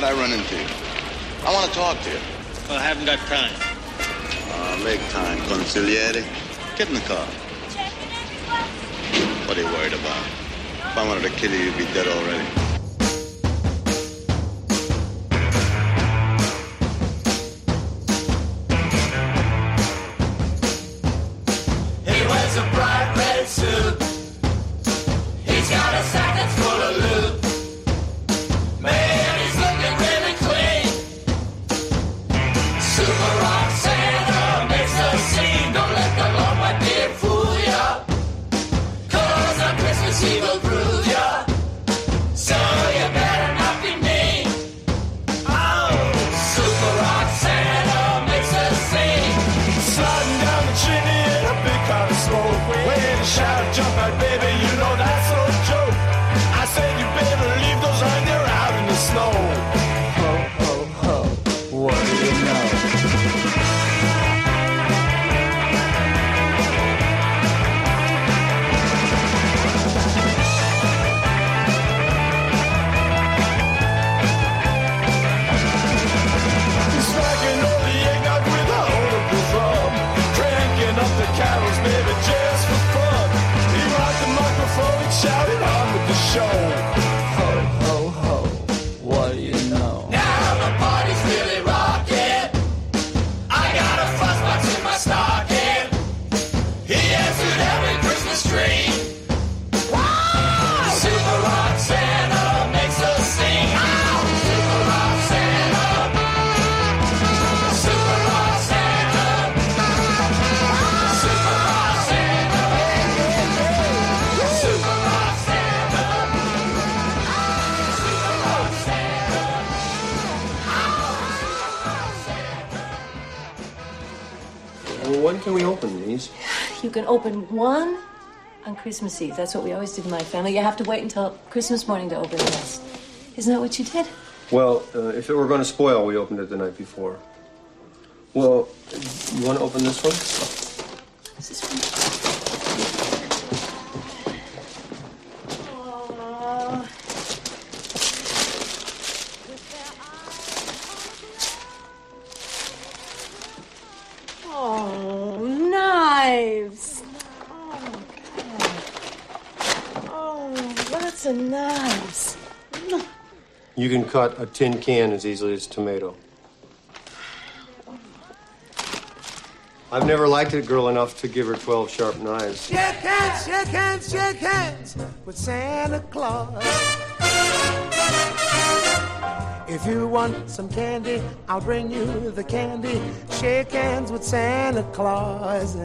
glad I run into you. I want to talk to you. Well, I haven't got time. Uh, make time, consigliere. Get in the car. What are you worried about? If I wanted to kill you, you'd be dead already. Open one on Christmas Eve. That's what we always did in my family. You have to wait until Christmas morning to open the rest. Isn't that what you did? Well, uh, if it were going to spoil, we opened it the night before. Well, you want to open this one? Cut a tin can as easily as a tomato. I've never liked a girl enough to give her 12 sharp knives. Shake hands, shake hands, shake hands with Santa Claus. If you want some candy, I'll bring you the candy. Shake hands with Santa Claus.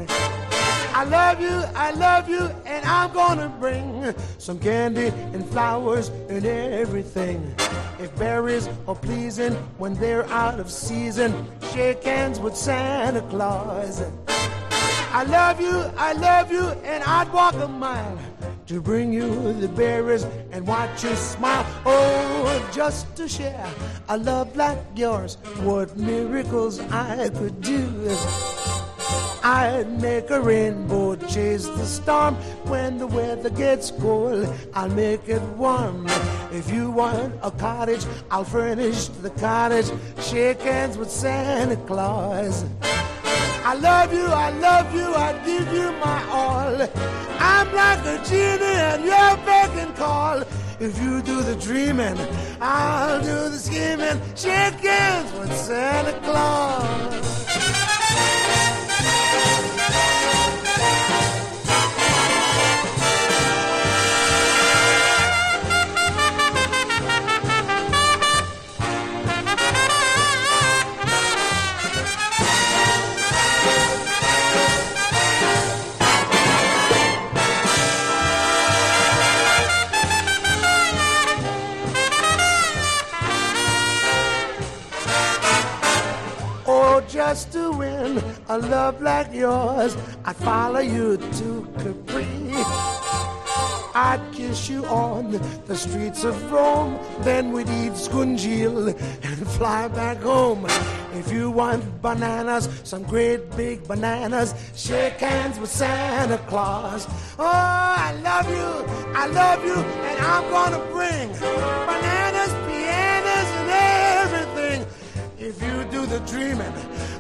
I love you, I love you, and I'm gonna bring some candy and flowers and everything. If berries are pleasing when they're out of season, shake hands with Santa Claus. I love you, I love you, and I'd walk a mile to bring you the berries and watch you smile. Oh, just to share a love like yours, what miracles I could do. I'd make a rainbow chase the storm when the weather gets cold. I'll make it warm. If you want a cottage, I'll furnish the cottage. Shake hands with Santa Claus. I love you, I love you, I give you my all. I'm like a genie and you're and call. If you do the dreaming, I'll do the scheming. Shake hands with Santa Claus. Yours, I'd follow you to Capri. I'd kiss you on the streets of Rome, then we'd eat scongeal and fly back home. If you want bananas, some great big bananas, shake hands with Santa Claus. Oh, I love you, I love you, and I'm gonna bring bananas, pianos, and everything. If you do the dreaming,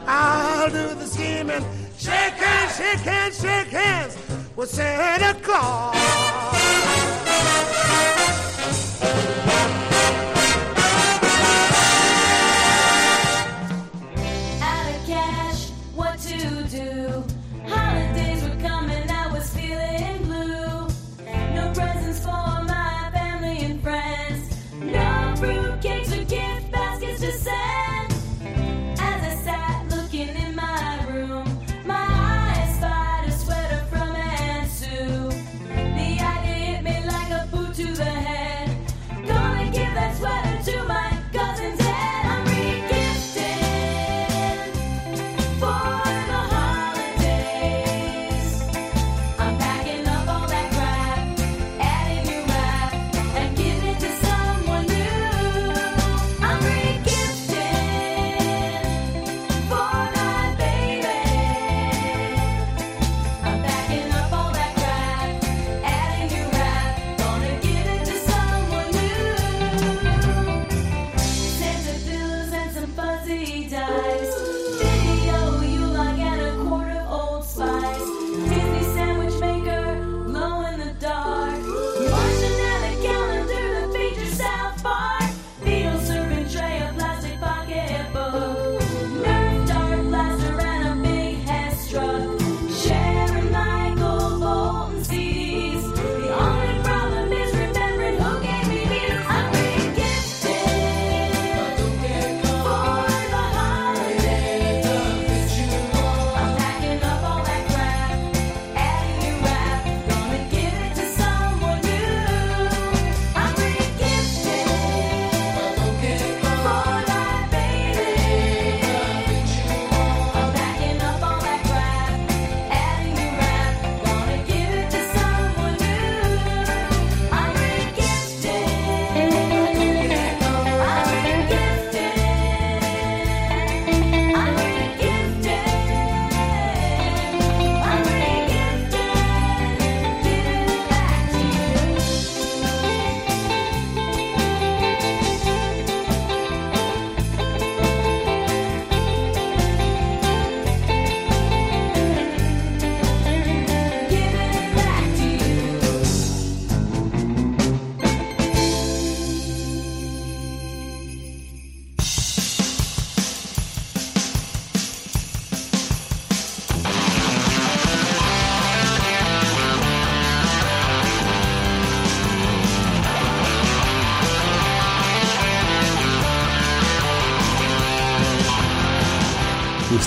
I'll do the scheming. Shake hands, shake hands, shake hands with Santa Claus.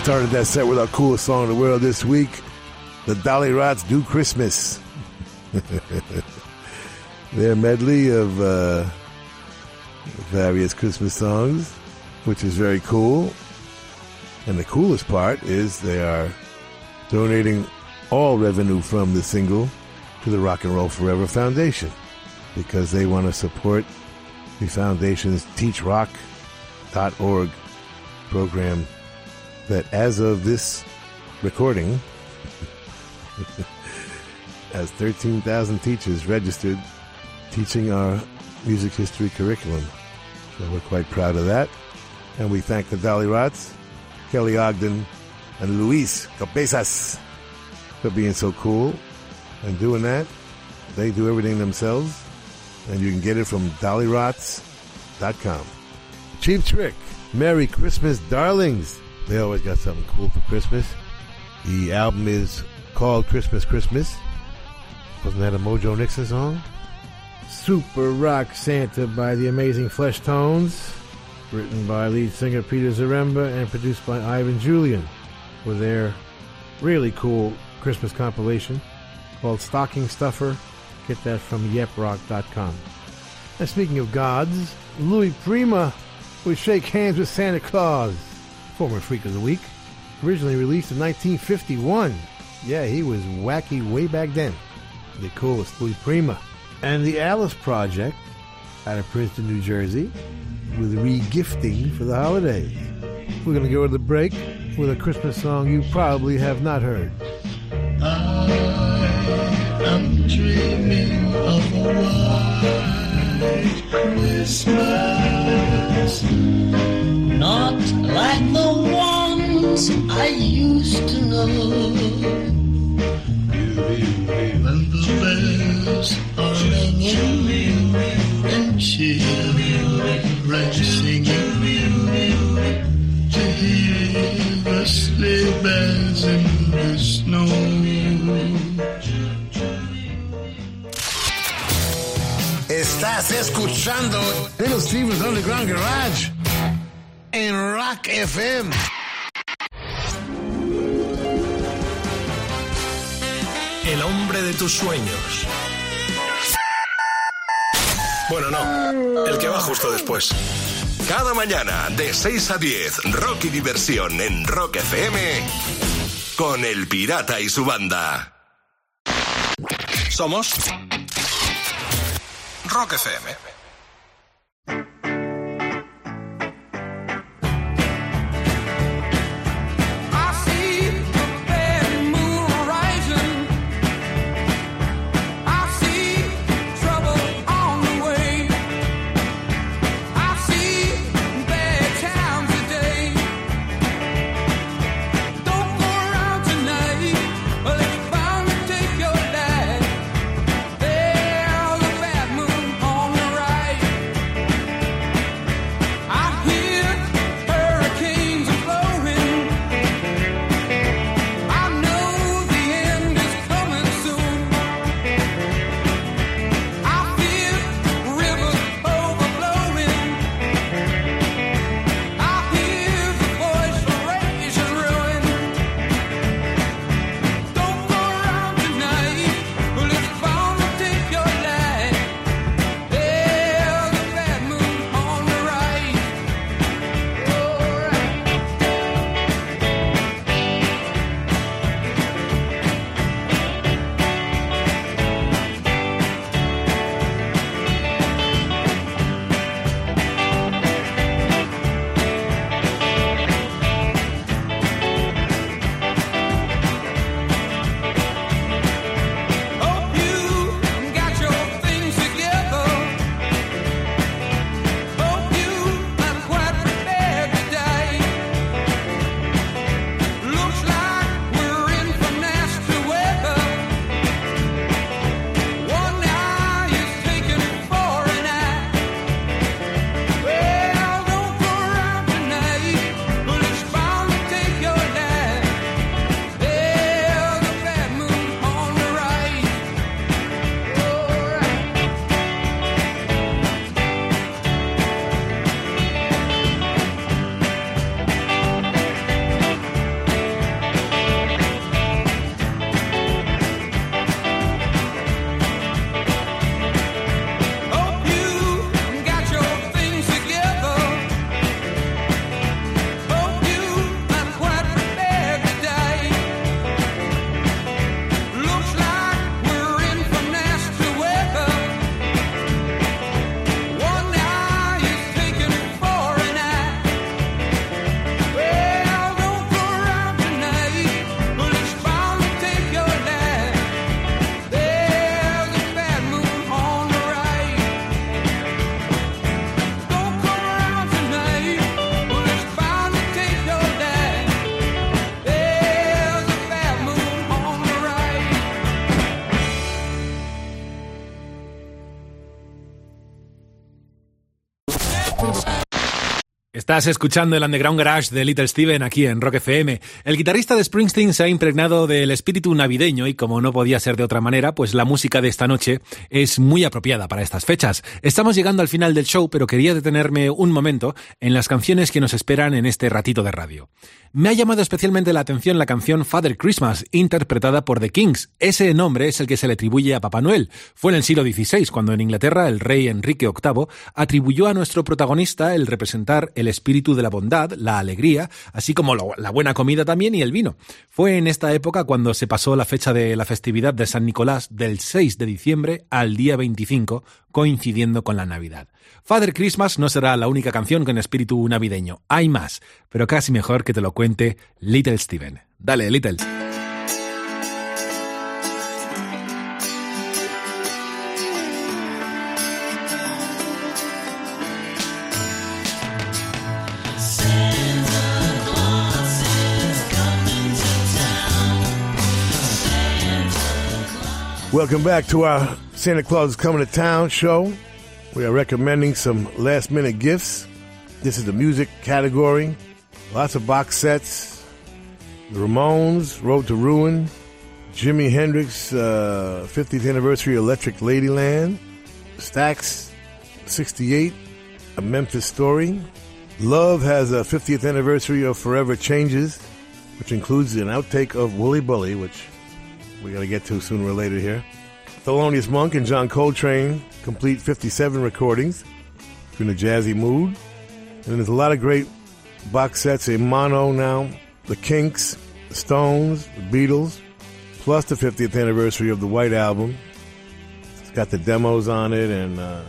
Started that set with our coolest song in the world this week, the Dollyrots Do Christmas. <laughs> Their medley of uh, various Christmas songs, which is very cool. And the coolest part is they are donating all revenue from the single to the Rock and Roll Forever Foundation because they want to support the foundation's teachrock.org program that as of this recording <laughs> has 13,000 teachers registered teaching our music history curriculum. So we're quite proud of that. And we thank the Dollyrots, Kelly Ogden, and Luis Cabezas for being so cool and doing that. They do everything themselves, and you can get it from dollyrots.com. Cheap Trick, Merry Christmas, darlings. They always got something cool for Christmas. The album is called Christmas Christmas. Wasn't that a Mojo Nixon song? Super Rock Santa by the Amazing Fleshtones, written by lead singer Peter Zaremba and produced by Ivan Julian, with their really cool Christmas compilation called Stocking Stuffer. Get that from yeprock.com. And speaking of gods, Louis Prima would shake hands with Santa Claus, former Freak of the Week, originally released in 1951. Yeah, he was wacky way back then. The coolest, Louis Prima. And the Alice Project out of Princeton, New Jersey, with regifting for the holidays. We're going to go to the break with a Christmas song you probably have not heard. I'm dreaming of a white Christmas, not like the ones I used to know. When the bells are ringing and children singing to hear the sleigh bells in the snow. Estás escuchando Little Steven's Underground Garage en Rock FM. El hombre de tus sueños. Bueno, no, el que va justo después. Cada mañana, de 6 a 10, Rock y Diversión en Rock FM, con El Pirata y su banda. Somos Rock FM. Estás escuchando el Underground Garage de Little Steven aquí en Rock FM. El guitarrista de Springsteen se ha impregnado del espíritu navideño y como no podía ser de otra manera, pues la música de esta noche es muy apropiada para estas fechas. Estamos llegando al final del show, pero quería detenerme un momento en las canciones que nos esperan en este ratito de radio. Me ha llamado especialmente la atención la canción Father Christmas, interpretada por The Kings. Ese nombre es el que se le atribuye a Papá Noel. Fue en el siglo XVI cuando en Inglaterra el rey Enrique VIII atribuyó a nuestro protagonista el representar el espíritu de la bondad, la alegría, así como la buena comida también y el vino. Fue en esta época cuando se pasó la fecha de la festividad de San Nicolás del 6 de diciembre al día 25, coincidiendo con la Navidad. Father Christmas no será la única canción con espíritu navideño. Hay más, pero casi mejor que te lo cuente Little Steven. Dale, Little. Welcome back to our Santa Claus is Coming to Town show. We are recommending some last minute gifts. This is the music category. Lots of box sets. The Ramones, Road to Ruin, Jimi Hendrix, uh, 50th anniversary Electric Ladyland, Stax 68, A Memphis Story. Love has a 50th anniversary of Forever Changes, which includes an outtake of Wooly Bully, which we got to get to sooner or later here. Thelonious Monk and John Coltrane complete 57 recordings in a jazzy mood. And there's a lot of great box sets in mono now. The Kinks, the Stones, the Beatles, plus the 50th anniversary of the White Album. It's got the demos on it and uh,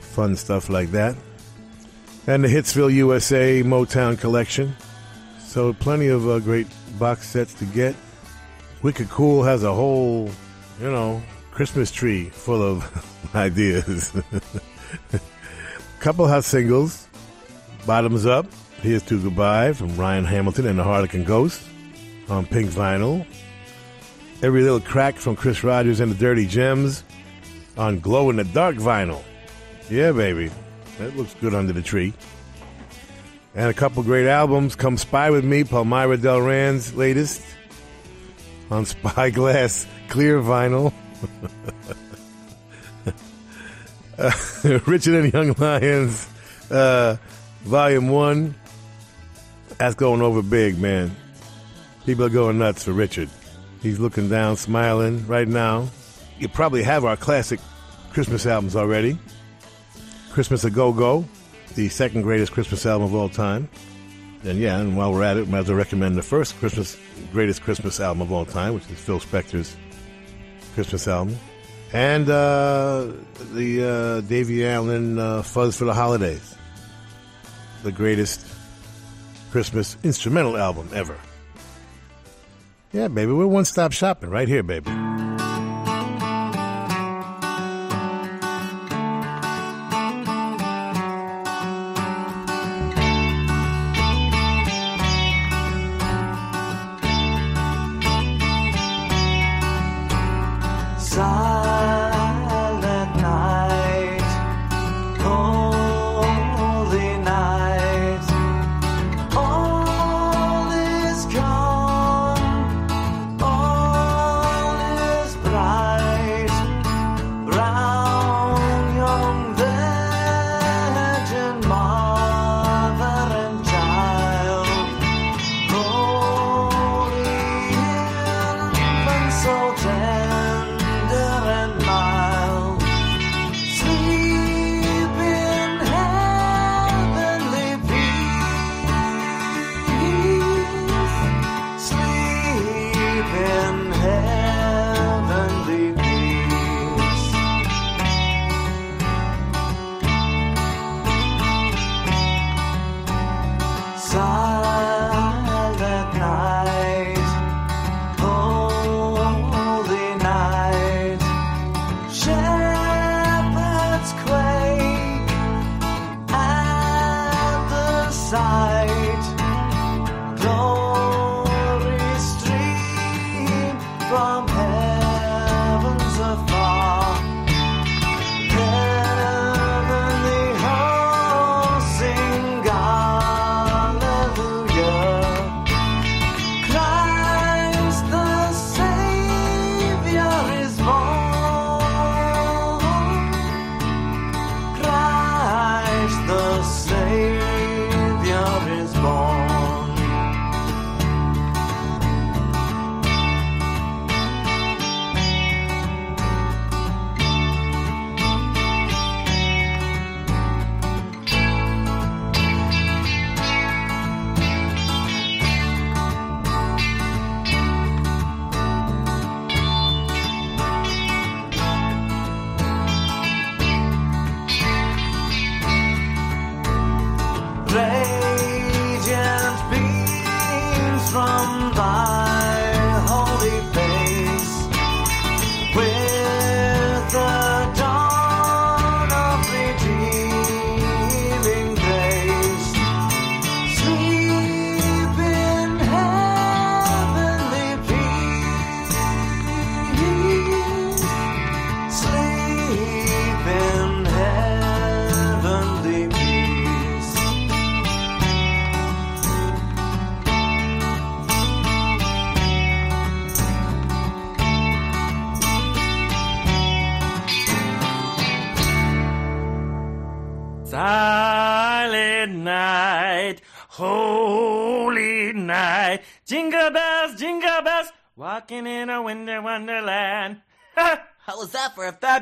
fun stuff like that. And the Hitsville USA Motown collection. So plenty of uh, great box sets to get. Wicked Cool has a whole, you know, Christmas tree full of <laughs> ideas. Couple hot singles. Bottoms Up, Here's to Goodbye from Ryan Hamilton and the Harlequin Ghost on pink vinyl. Every Little Crack from Chris Rogers and the Dirty Gems on glow in the dark vinyl. Yeah, baby. That looks good under the tree. And a couple great albums. Come Spy With Me, Palmyra Delran's latest on Spyglass clear vinyl. Uh, <laughs> Richard and Young Lions, uh, Volume 1. That's going over big, man. People are going nuts for Richard. He's looking down, smiling right now. You probably have our classic Christmas albums already. Christmas a Go Go, the second greatest Christmas album of all time. And yeah, and while we're at it, might as well recommend the first Christmas greatest Christmas album of all time, which is Phil Spector's Christmas album, and uh, the uh, Davie Allan uh, Fuzz for the Holidays, the greatest Christmas instrumental album ever. Yeah, baby, we're one stop shopping right here, baby.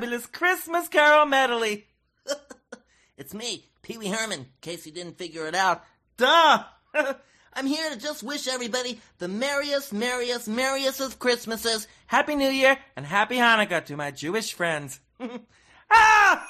Fabulous Christmas carol medley? <laughs> It's me, Pee Wee Herman, in case you didn't figure it out. Duh! <laughs> I'm here to just wish everybody the merriest, merriest, merriest of Christmases. Happy New Year and Happy Hanukkah to my Jewish friends. <laughs> ah!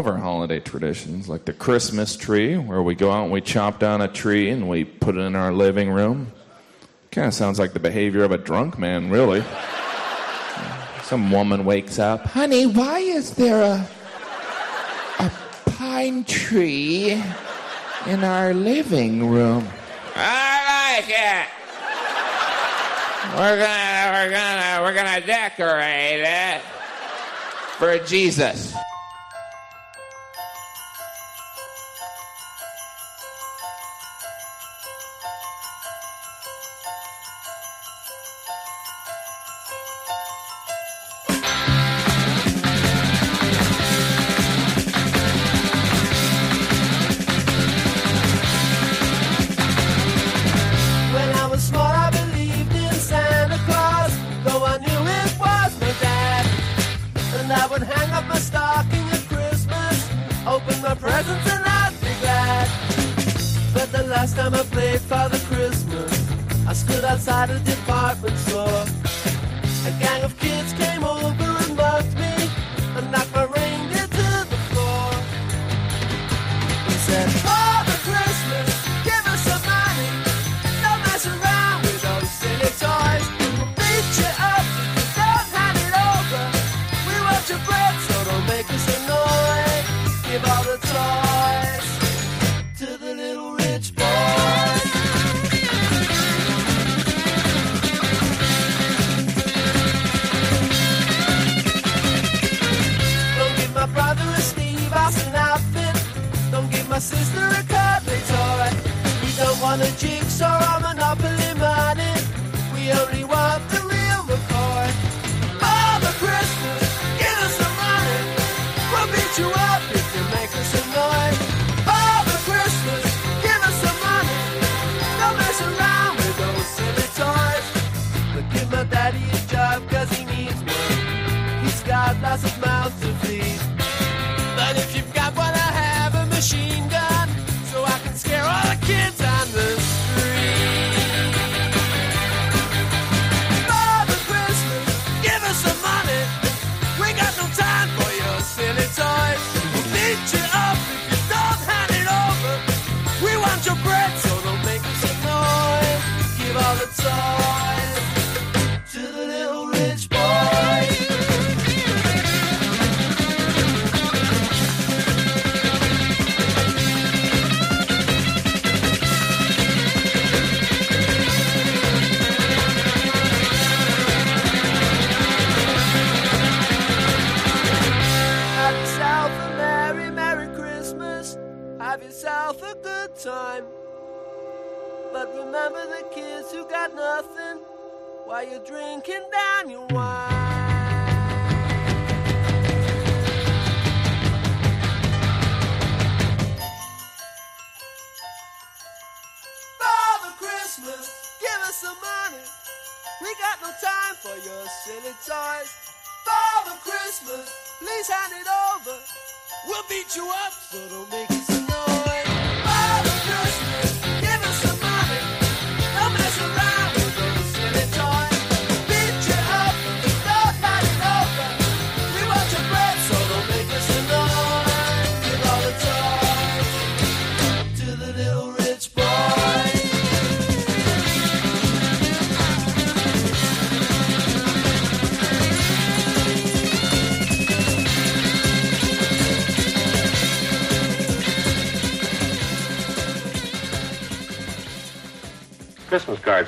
of our holiday traditions, like the Christmas tree, where we go out and we chop down a tree and we put it in our living room. Kind of sounds like the behavior of a drunk man, really. Some woman wakes up, honey, why is there a, a pine tree in our living room? I like it. We're gonna, we're gonna, we're gonna decorate it for Jesus. lot of different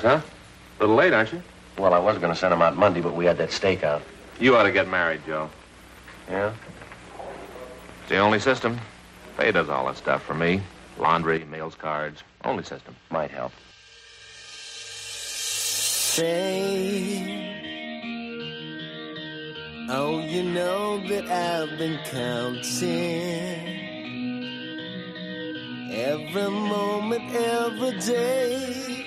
Huh? A little late, aren't you? Well, I was going to send them out Monday, but we had that stakeout. You ought to get married, Joe. Yeah? It's the only system. Faye does all that stuff for me. Laundry, mails, cards. Only system. Might help. Say, oh, you know that I've been counting every moment, every day.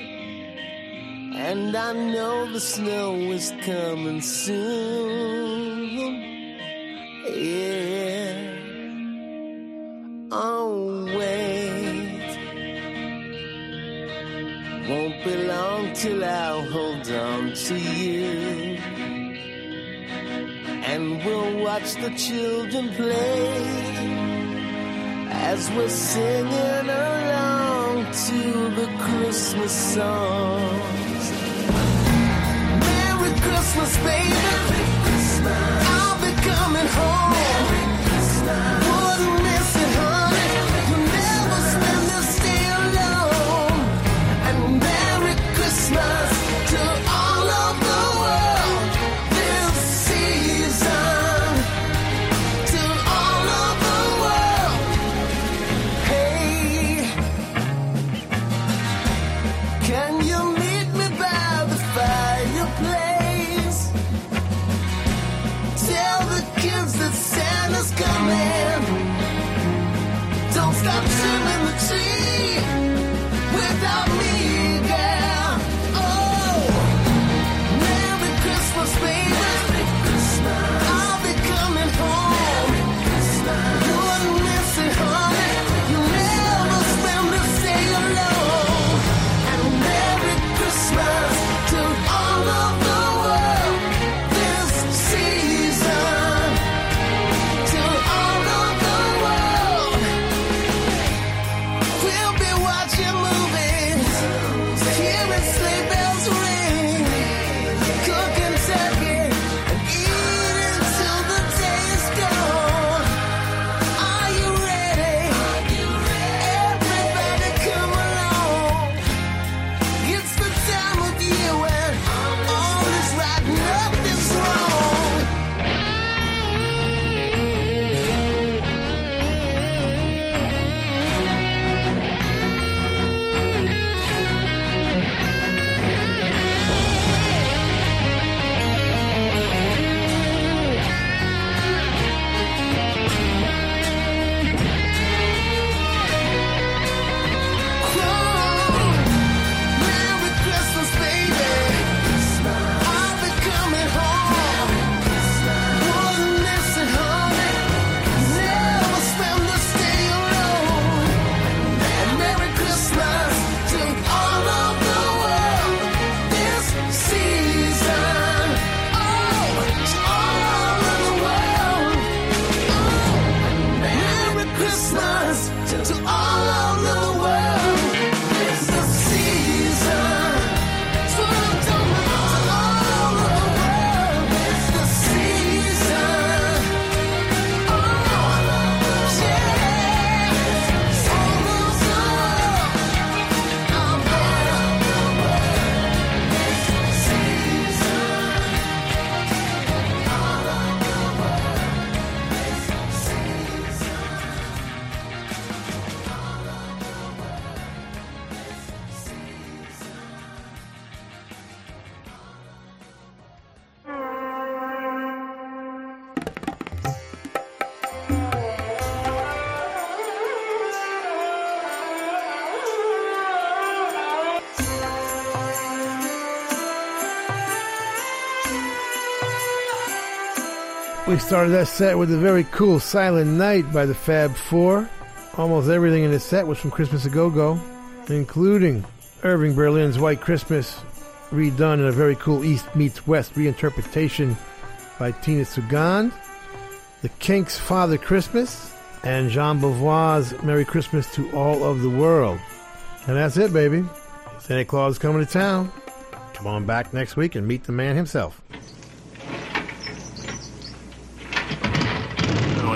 And I know the snow is coming soon. Yeah. Oh, wait. Won't be long till I'll hold on to you. And we'll watch the children play as we're singing along to the Christmas song. Merry Christmas, baby. I'll be coming home. Wouldn't We started that set with a very cool Silent Night by the Fab Four. Almost everything in the set was from Christmas a Go Go, including Irving Berlin's White Christmas, redone in a very cool East Meets West reinterpretation by Tina Sugandh, The Kinks' Father Christmas, and Jean Beauvoir's Merry Christmas to All of the World. And that's it, baby. Santa Claus coming to town. Come on back next week and meet the man himself. Now I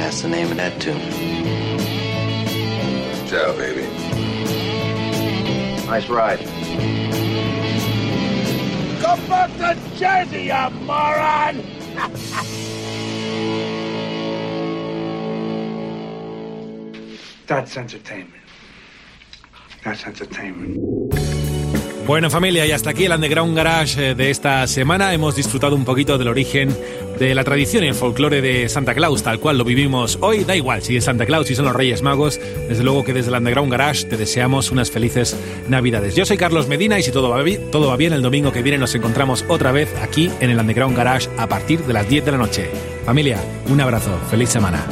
And that's the name of that tune. Ciao, baby. Nice ride. Go back to Jersey, you moron! <laughs> That's entertainment. That's entertainment. Bueno familia, y hasta aquí el Underground Garage eh, de esta semana. Hemos disfrutado un poquito del origen de la tradición y el folclore de Santa Claus, tal cual lo vivimos hoy. Da igual si es Santa Claus, si son los Reyes Magos. Desde luego que desde el Underground Garage te deseamos unas felices Navidades. Yo soy Carlos Medina y si todo va, todo va bien, el domingo que viene nos encontramos otra vez aquí en el Underground Garage a partir de las 10 de la noche. Familia, un abrazo, feliz semana.